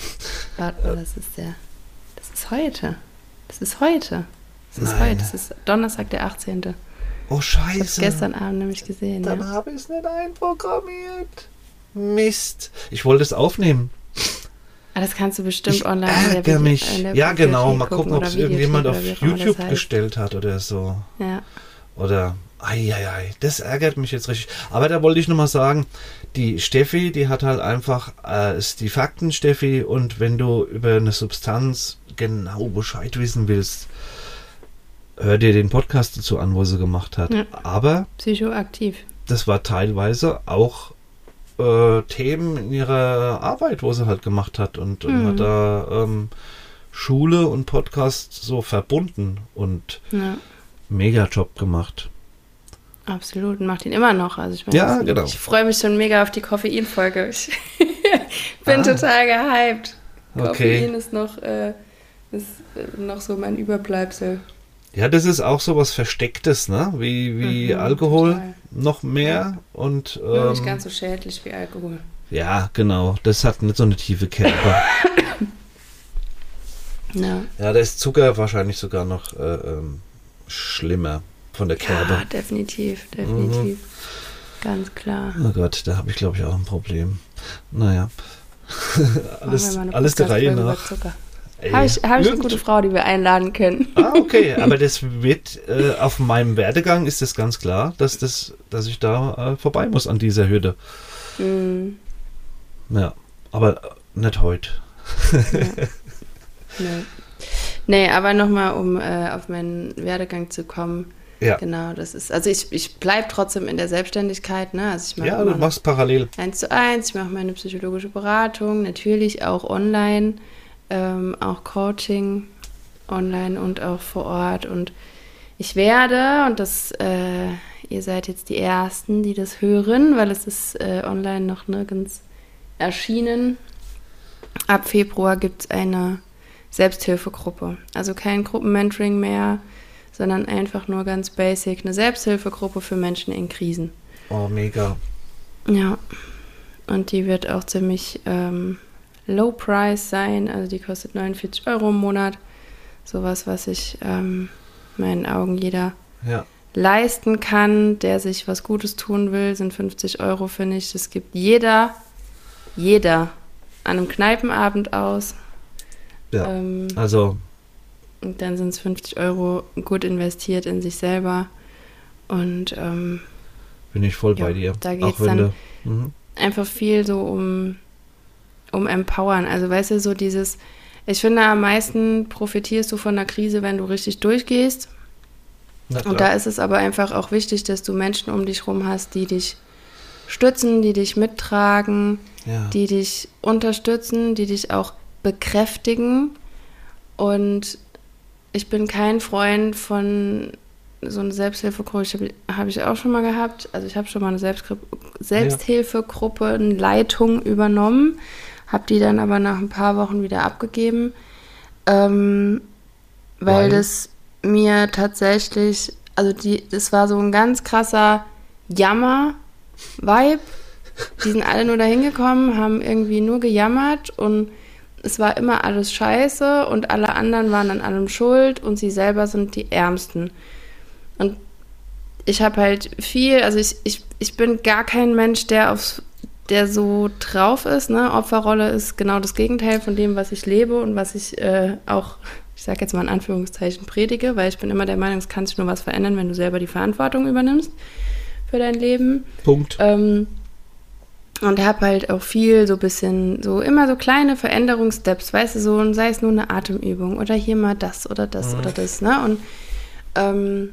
Speaker 2: Warte mal, das ist der. Das ist heute. Das ist heute. Das ist Nein. heute. Das ist Donnerstag, der 18.
Speaker 1: Oh, scheiße. Ich
Speaker 2: habe gestern Abend nämlich gesehen.
Speaker 1: Dann ja. habe ich es nicht einprogrammiert. Mist. Ich wollte es aufnehmen.
Speaker 2: Ah, das kannst du bestimmt
Speaker 1: ich
Speaker 2: online.
Speaker 1: Ärgere mich. Ja, genau. Mal gucken, ob es irgendjemand auf YouTube heißt. gestellt hat oder so.
Speaker 2: Ja.
Speaker 1: Oder, eieiei, das ärgert mich jetzt richtig. Aber da wollte ich nochmal sagen, die Steffi, die hat halt einfach, äh, ist die Fakten, Steffi, und wenn du über eine Substanz genau Bescheid wissen willst, hör dir den Podcast dazu an, wo sie gemacht hat. Ja. Aber.
Speaker 2: Psychoaktiv.
Speaker 1: Das war teilweise auch äh, Themen in ihrer Arbeit, wo sie halt gemacht hat und, und mhm. hat da ähm, Schule und Podcast so verbunden und ja. mega Job gemacht.
Speaker 2: Absolut, und macht ihn immer noch. Also ich, meine,
Speaker 1: ja, genau.
Speaker 2: ich freue mich schon mega auf die Koffein-Folge. [laughs] Ich bin ah. total gehypt. Okay. Koffein ist noch, äh, ist noch so mein Überbleibsel.
Speaker 1: Ja, das ist auch so was Verstecktes, ne? Wie, wie mhm, Alkohol total. noch mehr ja. und ähm,
Speaker 2: Nur nicht ganz so schädlich wie Alkohol.
Speaker 1: Ja, genau. Das hat nicht so eine tiefe Kerbe. [coughs]
Speaker 2: ja.
Speaker 1: Ja, da ist Zucker wahrscheinlich sogar noch äh, ähm, schlimmer von der Kerbe. Ja,
Speaker 2: definitiv, definitiv. Mhm. Ganz klar.
Speaker 1: Oh Gott, da habe ich glaube ich auch ein Problem. Naja. [laughs] alles alles der Reihe nach.
Speaker 2: Habe ich, hab ich eine gute Frau, die wir einladen können.
Speaker 1: Ah, okay. [laughs] Aber das wird äh, auf meinem Werdegang ist das ganz klar, dass, das, dass ich da äh, vorbei muss an dieser Hürde. Mhm. Ja, aber nicht heute. Ja.
Speaker 2: nee. nee, aber nochmal, um äh, auf meinen Werdegang zu kommen. Ja. Genau, das ist, also ich, ich bleibe trotzdem in der Selbstständigkeit, ne? Also ich
Speaker 1: ja, du machst parallel.
Speaker 2: Eins zu eins, ich mache meine psychologische Beratung, natürlich auch online ähm, auch Coaching online und auch vor Ort. Und ich werde, und das, äh, ihr seid jetzt die Ersten, die das hören, weil es ist äh, online noch nirgends erschienen. Ab Februar gibt es eine Selbsthilfegruppe. Also kein Gruppenmentoring mehr, sondern einfach nur ganz basic eine Selbsthilfegruppe für Menschen in Krisen.
Speaker 1: Oh, mega.
Speaker 2: Ja. Und die wird auch ziemlich ähm, Low Price sein. Also die kostet 49 Euro im Monat. Sowas, was sich ähm, meinen Augen jeder ja. leisten kann, der sich was Gutes tun will, sind 50 Euro, finde ich. Das gibt jeder, jeder an einem Kneipenabend aus.
Speaker 1: Ja. Ähm, also.
Speaker 2: Und dann sind es 50 Euro gut investiert in sich selber. Und ähm,
Speaker 1: bin ich voll ja, bei dir.
Speaker 2: Da geht es dann mhm. einfach viel so um um empowern. Also weißt du, so dieses, ich finde, am meisten profitierst du von der Krise, wenn du richtig durchgehst. Und da ist es aber einfach auch wichtig, dass du Menschen um dich herum hast, die dich stützen, die dich mittragen, ja. die dich unterstützen, die dich auch bekräftigen. Und ich bin kein Freund von so einer Selbsthilfegruppe, habe ich auch schon mal gehabt. Also ich habe schon mal eine Selbsthilfegruppe, eine Leitung übernommen habe die dann aber nach ein paar Wochen wieder abgegeben, ähm, weil, weil das mir tatsächlich, also die, das war so ein ganz krasser Jammer-Vibe. Die sind alle nur dahin gekommen, haben irgendwie nur gejammert und es war immer alles scheiße und alle anderen waren an allem schuld und sie selber sind die Ärmsten. Und ich habe halt viel, also ich, ich, ich bin gar kein Mensch, der aufs der so drauf ist. Ne? Opferrolle ist genau das Gegenteil von dem, was ich lebe und was ich äh, auch, ich sage jetzt mal in Anführungszeichen, predige, weil ich bin immer der Meinung, es kann sich nur was verändern, wenn du selber die Verantwortung übernimmst für dein Leben.
Speaker 1: Punkt.
Speaker 2: Ähm, und habe halt auch viel so ein bisschen, so immer so kleine Veränderungssteps, weißt du, so, sei es nur eine Atemübung oder hier mal das oder das mhm. oder das, ne? Und ähm,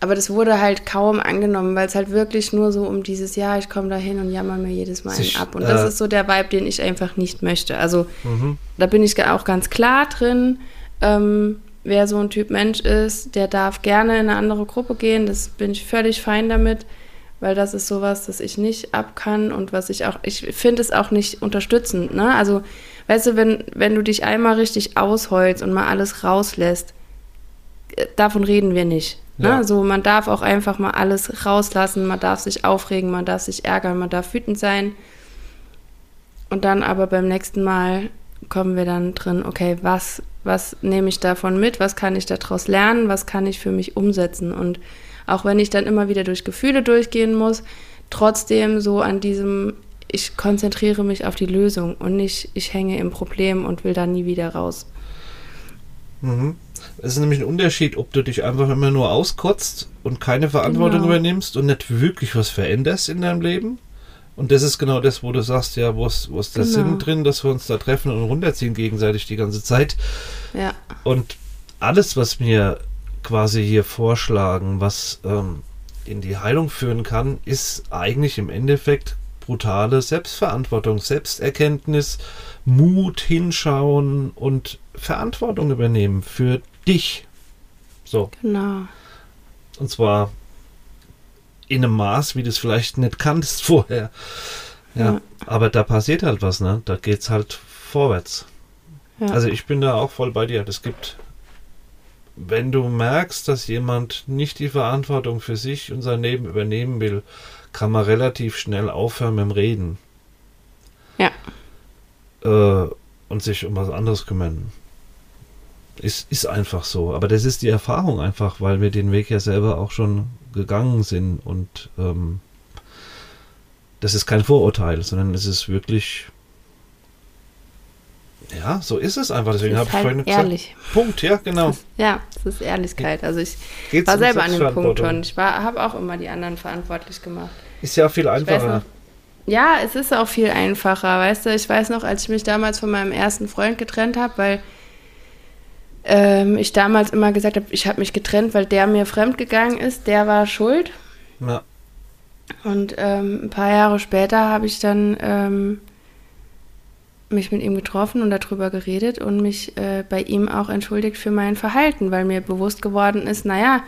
Speaker 2: aber das wurde halt kaum angenommen, weil es halt wirklich nur so um dieses Jahr, ich komme da hin und jammer mir jedes Mal einen ab. Und das äh, ist so der Vibe, den ich einfach nicht möchte. Also mhm. da bin ich auch ganz klar drin. Ähm, wer so ein Typ Mensch ist, der darf gerne in eine andere Gruppe gehen. Das bin ich völlig fein damit, weil das ist sowas, das ich nicht ab kann und was ich auch, ich finde es auch nicht unterstützend. Ne? Also, weißt du, wenn, wenn du dich einmal richtig ausheulst und mal alles rauslässt, äh, davon reden wir nicht. Ne? Ja. So, man darf auch einfach mal alles rauslassen, man darf sich aufregen, man darf sich ärgern, man darf wütend sein. Und dann aber beim nächsten Mal kommen wir dann drin, okay, was, was nehme ich davon mit, was kann ich daraus lernen, was kann ich für mich umsetzen. Und auch wenn ich dann immer wieder durch Gefühle durchgehen muss, trotzdem so an diesem ich konzentriere mich auf die Lösung und nicht, ich hänge im Problem und will da nie wieder raus.
Speaker 1: Mhm. Es ist nämlich ein Unterschied, ob du dich einfach immer nur auskotzt und keine Verantwortung genau. übernimmst und nicht wirklich was veränderst in deinem Leben. Und das ist genau das, wo du sagst, ja, wo ist, wo ist der genau. Sinn drin, dass wir uns da treffen und runterziehen gegenseitig die ganze Zeit.
Speaker 2: Ja.
Speaker 1: Und alles, was mir quasi hier vorschlagen, was ähm, in die Heilung führen kann, ist eigentlich im Endeffekt brutale Selbstverantwortung, Selbsterkenntnis, Mut hinschauen und Verantwortung übernehmen für dich. So.
Speaker 2: Genau.
Speaker 1: Und zwar in einem Maß, wie du es vielleicht nicht kanntest [laughs] vorher. Ja, ja. aber da passiert halt was, ne? Da geht's halt vorwärts. Ja. Also ich bin da auch voll bei dir. Das gibt, wenn du merkst, dass jemand nicht die Verantwortung für sich und sein Leben übernehmen will, kann man relativ schnell aufhören mit dem Reden.
Speaker 2: Ja.
Speaker 1: Äh, und sich um was anderes kümmern. Ist, ist einfach so. Aber das ist die Erfahrung einfach, weil wir den Weg ja selber auch schon gegangen sind. Und ähm, das ist kein Vorurteil, sondern es ist wirklich. Ja, so ist es einfach. Deswegen habe ich
Speaker 2: halt vorhin ehrlich.
Speaker 1: gesagt. Punkt, ja, genau.
Speaker 2: Es ist, ja, es ist Ehrlichkeit. Also ich Geht's war selber an dem Punkt und ich habe auch immer die anderen verantwortlich gemacht.
Speaker 1: Ist ja viel einfacher.
Speaker 2: ja, es ist auch viel einfacher, weißt du. Ich weiß noch, als ich mich damals von meinem ersten Freund getrennt habe, weil ähm, ich damals immer gesagt habe, ich habe mich getrennt, weil der mir fremd gegangen ist, der war schuld.
Speaker 1: Ja.
Speaker 2: Und ähm, ein paar Jahre später habe ich dann ähm, mich mit ihm getroffen und darüber geredet und mich äh, bei ihm auch entschuldigt für mein Verhalten, weil mir bewusst geworden ist, naja,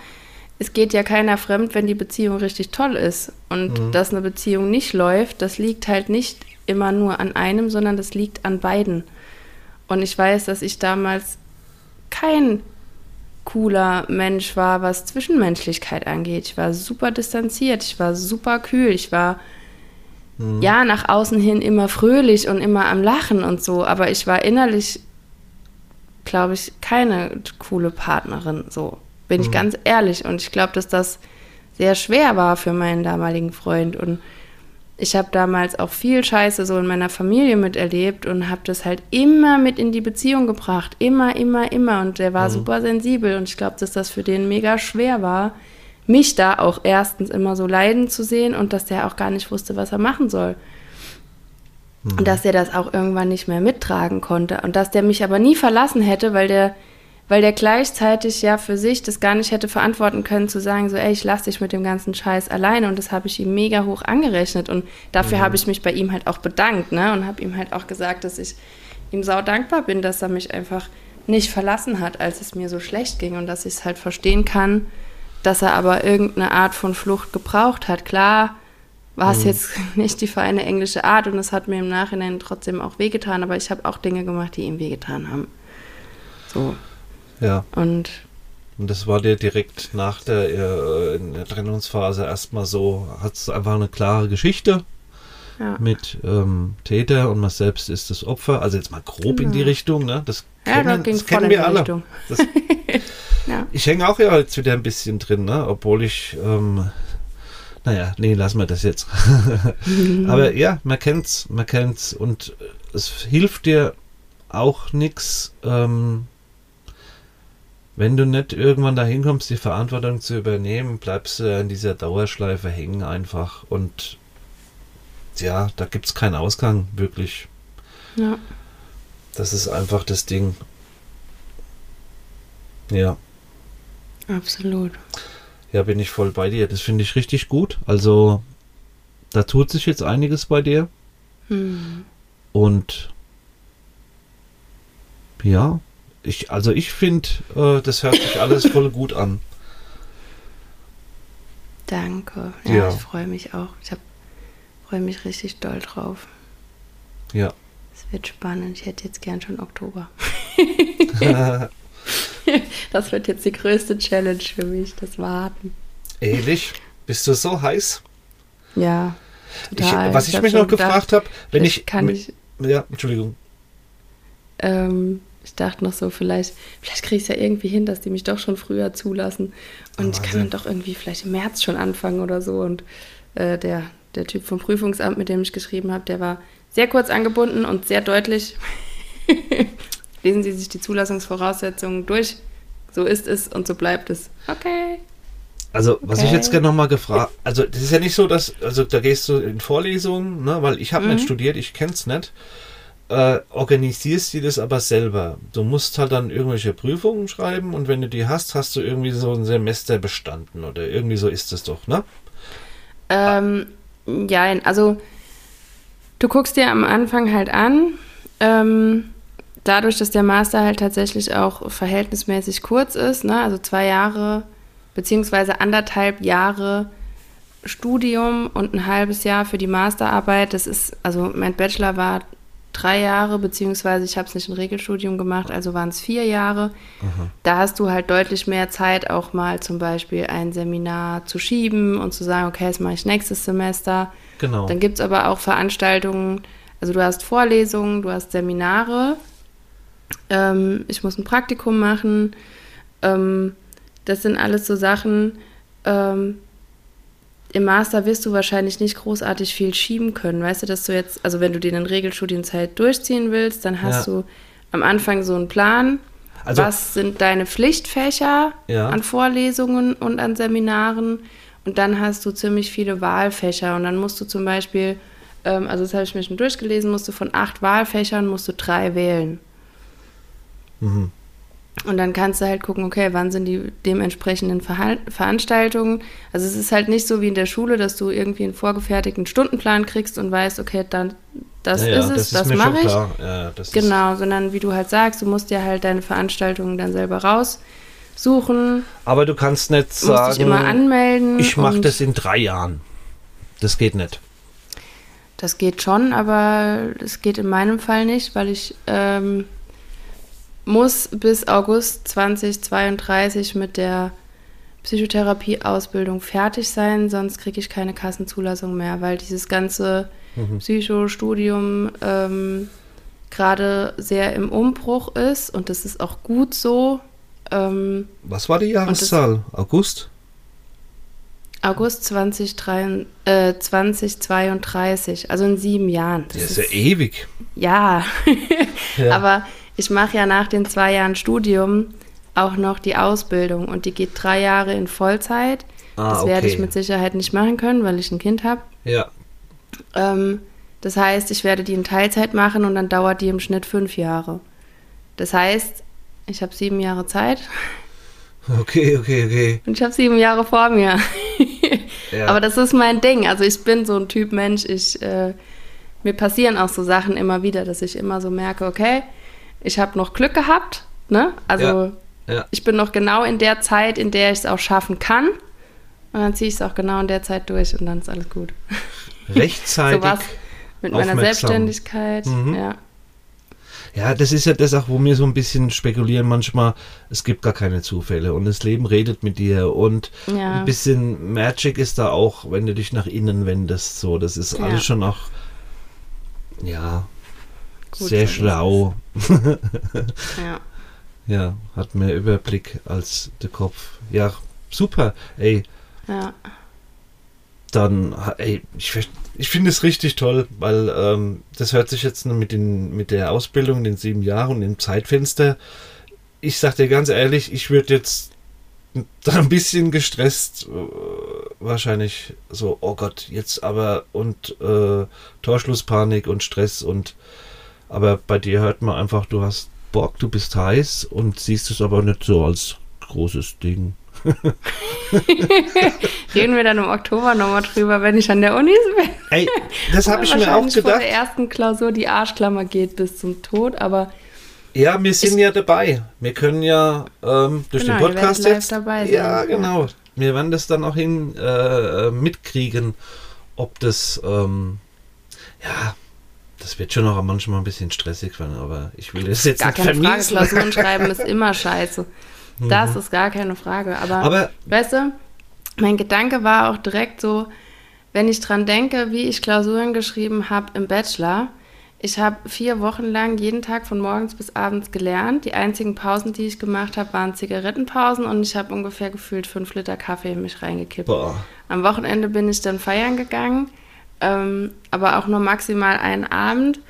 Speaker 2: es geht ja keiner fremd, wenn die Beziehung richtig toll ist. Und mhm. dass eine Beziehung nicht läuft, das liegt halt nicht immer nur an einem, sondern das liegt an beiden. Und ich weiß, dass ich damals kein cooler Mensch war, was Zwischenmenschlichkeit angeht. Ich war super distanziert, ich war super kühl, ich war mhm. ja nach außen hin immer fröhlich und immer am Lachen und so, aber ich war innerlich, glaube ich, keine coole Partnerin. So bin mhm. ich ganz ehrlich. Und ich glaube, dass das sehr schwer war für meinen damaligen Freund und ich habe damals auch viel Scheiße so in meiner Familie miterlebt und habe das halt immer mit in die Beziehung gebracht. Immer, immer, immer. Und der war mhm. super sensibel. Und ich glaube, dass das für den mega schwer war, mich da auch erstens immer so leiden zu sehen und dass der auch gar nicht wusste, was er machen soll. Mhm. Und dass er das auch irgendwann nicht mehr mittragen konnte. Und dass der mich aber nie verlassen hätte, weil der weil der gleichzeitig ja für sich das gar nicht hätte verantworten können, zu sagen, so, ey, ich lasse dich mit dem ganzen Scheiß alleine und das habe ich ihm mega hoch angerechnet und dafür mhm. habe ich mich bei ihm halt auch bedankt, ne, und habe ihm halt auch gesagt, dass ich ihm sau dankbar bin, dass er mich einfach nicht verlassen hat, als es mir so schlecht ging und dass ich es halt verstehen kann, dass er aber irgendeine Art von Flucht gebraucht hat. Klar, war es mhm. jetzt [laughs] nicht die feine englische Art und es hat mir im Nachhinein trotzdem auch wehgetan, aber ich habe auch Dinge gemacht, die ihm wehgetan haben. So.
Speaker 1: Ja.
Speaker 2: Und
Speaker 1: und das war dir direkt nach der, äh, der Trennungsphase erstmal so, hat es einfach eine klare Geschichte ja. mit ähm, Täter und man selbst ist das Opfer. Also jetzt mal grob genau. in die genau. Richtung, ne? Das
Speaker 2: ja, kennen, das kennen wir alle. Das, [laughs]
Speaker 1: ja. Ich hänge auch ja jetzt wieder ein bisschen drin, ne? Obwohl ich, ähm, naja, nee, lassen wir das jetzt. [laughs] Aber ja, man kennt's, man kennt's und es hilft dir auch nichts, ähm, wenn du nicht irgendwann dahin kommst, die Verantwortung zu übernehmen, bleibst du in dieser Dauerschleife hängen einfach. Und ja, da gibt es keinen Ausgang, wirklich.
Speaker 2: Ja.
Speaker 1: Das ist einfach das Ding. Ja.
Speaker 2: Absolut.
Speaker 1: Ja, bin ich voll bei dir. Das finde ich richtig gut. Also, da tut sich jetzt einiges bei dir.
Speaker 2: Hm.
Speaker 1: Und ja, ich, also ich finde, äh, das hört sich alles voll gut an.
Speaker 2: Danke. Ja, ja. ich freue mich auch. Ich freue mich richtig doll drauf.
Speaker 1: Ja.
Speaker 2: Es wird spannend. Ich hätte jetzt gern schon Oktober. [laughs] das wird jetzt die größte Challenge für mich, das Warten.
Speaker 1: Ehrlich? Bist du so heiß?
Speaker 2: Ja.
Speaker 1: Total. Ich, was ich, ich mich noch gefragt habe, wenn ich.
Speaker 2: Kann ich.
Speaker 1: Ja, Entschuldigung.
Speaker 2: Ähm, ich dachte noch so, vielleicht, vielleicht kriege ich es ja irgendwie hin, dass die mich doch schon früher zulassen. Und oh, ich kann dann doch irgendwie vielleicht im März schon anfangen oder so. Und äh, der der Typ vom Prüfungsamt, mit dem ich geschrieben habe, der war sehr kurz angebunden und sehr deutlich. [laughs] Lesen Sie sich die Zulassungsvoraussetzungen durch. So ist es und so bleibt es. Okay.
Speaker 1: Also, was okay. ich jetzt gerne nochmal gefragt, also das ist ja nicht so, dass, also da gehst du in Vorlesungen, ne, weil ich habe mhm. nicht studiert, ich kenne es nicht. Äh, organisierst du das aber selber. Du musst halt dann irgendwelche Prüfungen schreiben und wenn du die hast, hast du irgendwie so ein Semester bestanden oder irgendwie so ist es doch, ne?
Speaker 2: Ähm, ja, also du guckst dir am Anfang halt an, ähm, dadurch, dass der Master halt tatsächlich auch verhältnismäßig kurz ist, ne, also zwei Jahre beziehungsweise anderthalb Jahre Studium und ein halbes Jahr für die Masterarbeit. Das ist, also mein Bachelor war drei Jahre, beziehungsweise ich habe es nicht im Regelstudium gemacht, also waren es vier Jahre. Aha. Da hast du halt deutlich mehr Zeit, auch mal zum Beispiel ein Seminar zu schieben und zu sagen, okay, das mache ich nächstes Semester. Genau. Dann gibt es aber auch Veranstaltungen, also du hast Vorlesungen, du hast Seminare. Ähm, ich muss ein Praktikum machen. Ähm, das sind alles so Sachen, ähm, im Master wirst du wahrscheinlich nicht großartig viel schieben können. Weißt du, dass du jetzt, also wenn du dir eine Regelstudienzeit durchziehen willst, dann hast ja. du am Anfang so einen Plan. Also, was sind deine Pflichtfächer ja. an Vorlesungen und an Seminaren? Und dann hast du ziemlich viele Wahlfächer. Und dann musst du zum Beispiel, ähm, also das habe ich mir schon durchgelesen, musst du von acht Wahlfächern musst du drei wählen. Mhm. Und dann kannst du halt gucken, okay, wann sind die dementsprechenden Ver Veranstaltungen. Also es ist halt nicht so wie in der Schule, dass du irgendwie einen vorgefertigten Stundenplan kriegst und weißt, okay, dann das ja, ist es, das, das mache ich. Ja, genau, sondern wie du halt sagst, du musst dir halt deine Veranstaltungen dann selber raussuchen.
Speaker 1: Aber du kannst nicht sagen, musst dich
Speaker 2: immer anmelden.
Speaker 1: Ich mache das in drei Jahren. Das geht nicht.
Speaker 2: Das geht schon, aber das geht in meinem Fall nicht, weil ich ähm, muss bis August 2032 mit der Psychotherapie-Ausbildung fertig sein, sonst kriege ich keine Kassenzulassung mehr, weil dieses ganze mhm. Psychostudium ähm, gerade sehr im Umbruch ist und das ist auch gut so. Ähm,
Speaker 1: Was war die Jahreszahl? August?
Speaker 2: August 2023, äh, 2032, also in sieben Jahren.
Speaker 1: Das, das ist ja ewig.
Speaker 2: Ja, [laughs] ja. aber ich mache ja nach den zwei Jahren Studium auch noch die Ausbildung und die geht drei Jahre in Vollzeit. Ah, das werde okay. ich mit Sicherheit nicht machen können, weil ich ein Kind habe.
Speaker 1: Ja.
Speaker 2: Ähm, das heißt, ich werde die in Teilzeit machen und dann dauert die im Schnitt fünf Jahre. Das heißt, ich habe sieben Jahre Zeit.
Speaker 1: Okay, okay, okay. [laughs]
Speaker 2: Und ich habe sieben Jahre vor mir. [laughs] ja. Aber das ist mein Ding. Also ich bin so ein Typ Mensch. Ich, äh, mir passieren auch so Sachen immer wieder, dass ich immer so merke, okay, ich habe noch Glück gehabt. Ne? Also ja, ja. ich bin noch genau in der Zeit, in der ich es auch schaffen kann. Und dann ziehe ich es auch genau in der Zeit durch und dann ist alles gut. [laughs]
Speaker 1: Rechtzeitig. so
Speaker 2: mit meiner Selbstständigkeit, mhm. ja.
Speaker 1: Ja, das ist ja das auch, wo wir so ein bisschen spekulieren manchmal, es gibt gar keine Zufälle und das Leben redet mit dir und ja. ein bisschen Magic ist da auch, wenn du dich nach innen wendest, so, das ist ja. alles schon auch, ja, Gut, sehr schlau.
Speaker 2: ja.
Speaker 1: Ja, hat mehr Überblick als der Kopf. Ja, super. Ey.
Speaker 2: Ja.
Speaker 1: Dann, ey, ich, ich finde es richtig toll, weil ähm, das hört sich jetzt mit, den, mit der Ausbildung, den sieben Jahren und dem Zeitfenster. Ich sag dir ganz ehrlich, ich würde jetzt [laughs] da ein bisschen gestresst, äh, wahrscheinlich so, oh Gott, jetzt aber und äh, Torschlusspanik und Stress und aber bei dir hört man einfach, du hast Bock, du bist heiß und siehst es aber nicht so als großes Ding. [laughs]
Speaker 2: Reden wir dann im Oktober nochmal drüber, wenn ich an der Uni bin.
Speaker 1: Ey, das habe ich mir auch gedacht. vor
Speaker 2: der ersten Klausur die Arschklammer geht bis zum Tod, aber.
Speaker 1: Ja, wir sind ja dabei. Wir können ja ähm, durch genau, den Podcast jetzt.
Speaker 2: Dabei sein.
Speaker 1: Ja, genau. Wir werden das dann auch hin äh, mitkriegen, ob das ähm, ja das wird schon auch manchmal ein bisschen stressig werden, aber ich will das jetzt
Speaker 2: gar nicht keine Frage. Klausuren [laughs] schreiben ist immer scheiße. Das mhm. ist gar keine Frage. Aber, aber weißt du, mein Gedanke war auch direkt so, wenn ich dran denke, wie ich Klausuren geschrieben habe im Bachelor. Ich habe vier Wochen lang jeden Tag von morgens bis abends gelernt. Die einzigen Pausen, die ich gemacht habe, waren Zigarettenpausen und ich habe ungefähr gefühlt fünf Liter Kaffee in mich reingekippt. Boah. Am Wochenende bin ich dann feiern gegangen ähm, aber auch nur maximal einen Abend,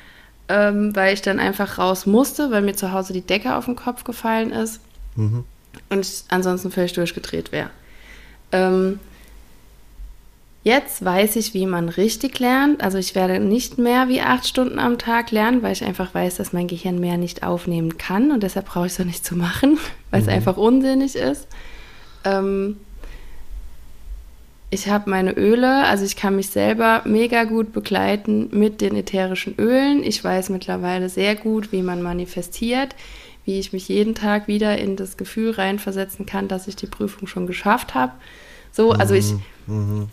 Speaker 2: ähm, weil ich dann einfach raus musste, weil mir zu Hause die Decke auf den Kopf gefallen ist mhm. und ich ansonsten völlig durchgedreht wäre. Ähm, Jetzt weiß ich, wie man richtig lernt. Also ich werde nicht mehr wie acht Stunden am Tag lernen, weil ich einfach weiß, dass mein Gehirn mehr nicht aufnehmen kann und deshalb brauche ich es auch nicht zu machen, [laughs] weil mhm. es einfach unsinnig ist. Ähm, ich habe meine Öle, also ich kann mich selber mega gut begleiten mit den ätherischen Ölen. Ich weiß mittlerweile sehr gut, wie man manifestiert, wie ich mich jeden Tag wieder in das Gefühl reinversetzen kann, dass ich die Prüfung schon geschafft habe. So, also ich, mhm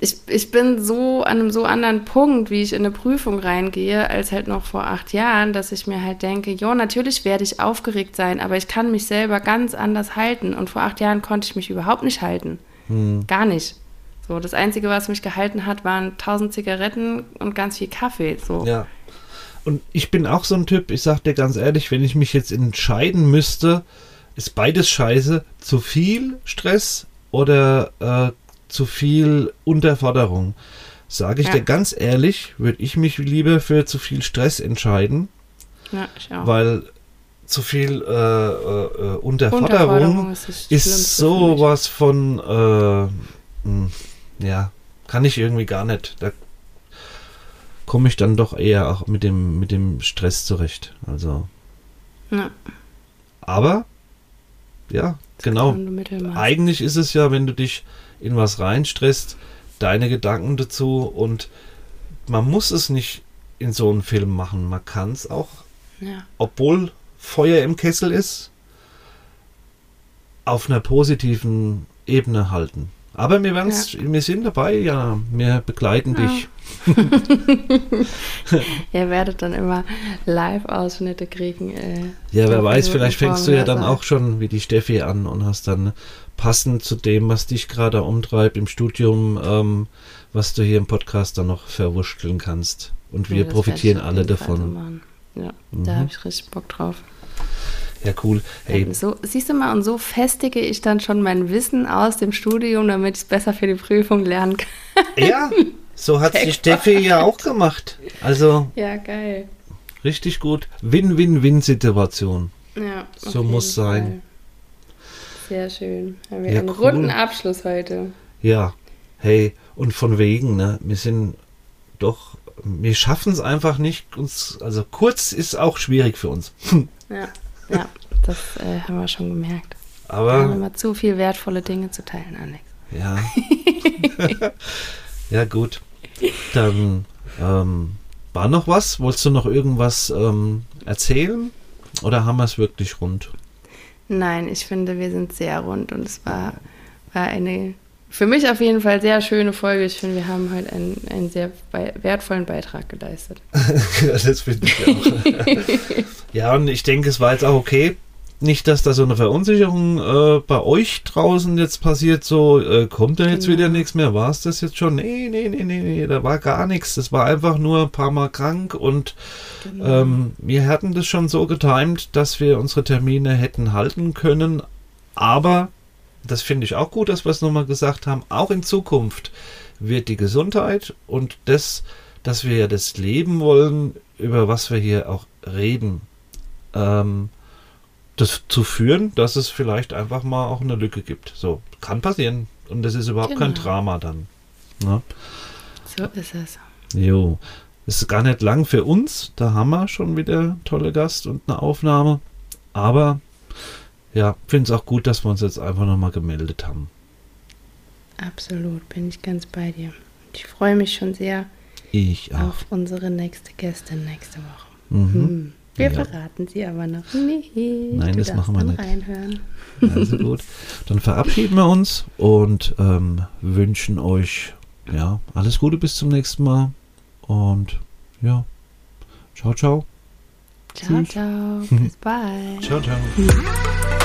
Speaker 2: ich, ich bin so an einem so anderen Punkt, wie ich in eine Prüfung reingehe, als halt noch vor acht Jahren, dass ich mir halt denke, ja, natürlich werde ich aufgeregt sein, aber ich kann mich selber ganz anders halten. Und vor acht Jahren konnte ich mich überhaupt nicht halten. Hm. Gar nicht. So, das Einzige, was mich gehalten hat, waren tausend Zigaretten und ganz viel Kaffee. So.
Speaker 1: Ja. Und ich bin auch so ein Typ, ich sag dir ganz ehrlich, wenn ich mich jetzt entscheiden müsste, ist beides scheiße. Zu viel Stress oder äh, zu viel Unterforderung. Sage ich ja. dir ganz ehrlich, würde ich mich lieber für zu viel Stress entscheiden. Ja, ich auch. Weil zu viel äh, äh, Unterforderung, Unterforderung ist, ist sowas von, äh, hm, ja, kann ich irgendwie gar nicht. Da komme ich dann doch eher auch mit dem, mit dem Stress zurecht. Also. Ja. Aber, ja, genau. Eigentlich ist es ja, wenn du dich in was reinstresst, deine Gedanken dazu und man muss es nicht in so einen Film machen. Man kann es auch, ja. obwohl Feuer im Kessel ist, auf einer positiven Ebene halten. Aber wir, ja. wir sind dabei, ja, wir begleiten ja. dich. [laughs]
Speaker 2: Ihr werdet dann immer Live-Ausschnitte kriegen. Äh,
Speaker 1: ja, wer weiß, vielleicht fängst du ja dann auch schon wie die Steffi an und hast dann passend zu dem, was dich gerade umtreibt im Studium, ähm, was du hier im Podcast dann noch verwurschteln kannst. Und wir ja, profitieren alle davon.
Speaker 2: Ja, mhm. da habe ich richtig Bock drauf.
Speaker 1: Ja, cool.
Speaker 2: Hey. So, siehst du mal, und so festige ich dann schon mein Wissen aus dem Studium, damit ich es besser für die Prüfung lernen kann.
Speaker 1: Ja, so hat die Steffi ja auch gemacht. Also.
Speaker 2: Ja, geil.
Speaker 1: Richtig gut. Win-Win-Win-Situation. Ja. So muss sein. Fall.
Speaker 2: Sehr schön. Haben wir ja, einen cool. runden Abschluss heute.
Speaker 1: Ja. Hey, und von wegen, ne? Wir sind doch, wir schaffen es einfach nicht. Uns, also kurz ist auch schwierig für uns.
Speaker 2: ja, [laughs] ja, das äh, haben wir schon gemerkt.
Speaker 1: Aber.
Speaker 2: Wir haben immer zu viel wertvolle Dinge zu teilen, Alex.
Speaker 1: Ja. [laughs] ja, gut. Dann ähm, war noch was? Wolltest du noch irgendwas ähm, erzählen? Oder haben wir es wirklich rund?
Speaker 2: Nein, ich finde, wir sind sehr rund und es war, war eine für mich auf jeden Fall sehr schöne Folge. Ich finde, wir haben heute einen, einen sehr wertvollen Beitrag geleistet. [laughs]
Speaker 1: das finde ich auch. [laughs] ja, und ich denke, es war jetzt auch okay, nicht, dass da so eine Verunsicherung äh, bei euch draußen jetzt passiert, so äh, kommt da jetzt genau. wieder nichts mehr, war es das jetzt schon? Nee, nee, nee, nee, nee, da war gar nichts. Das war einfach nur ein paar Mal krank und genau. ähm, wir hatten das schon so getimt, dass wir unsere Termine hätten halten können, aber das finde ich auch gut, dass wir es nochmal gesagt haben, auch in Zukunft wird die Gesundheit und das, dass wir ja das Leben wollen, über was wir hier auch reden, ähm, das zu führen, dass es vielleicht einfach mal auch eine Lücke gibt. So, kann passieren. Und das ist überhaupt genau. kein Drama dann. Ne?
Speaker 2: So ist es.
Speaker 1: Jo. Ist gar nicht lang für uns. Da haben wir schon wieder tolle Gast und eine Aufnahme. Aber ja, finde es auch gut, dass wir uns jetzt einfach nochmal gemeldet haben.
Speaker 2: Absolut, bin ich ganz bei dir. Ich freue mich schon sehr
Speaker 1: ich auch.
Speaker 2: auf unsere nächste Gästin nächste Woche. Mhm. Hm. Wir ja. verraten sie aber noch nicht.
Speaker 1: Nein, du das machen wir nicht. Reinhören. Also gut. Dann verabschieden wir uns und ähm, wünschen euch ja alles Gute bis zum nächsten Mal. Und ja, ciao, ciao.
Speaker 2: Ciao, Tschüss. ciao. [laughs] Bis bald.
Speaker 1: ciao, ciao.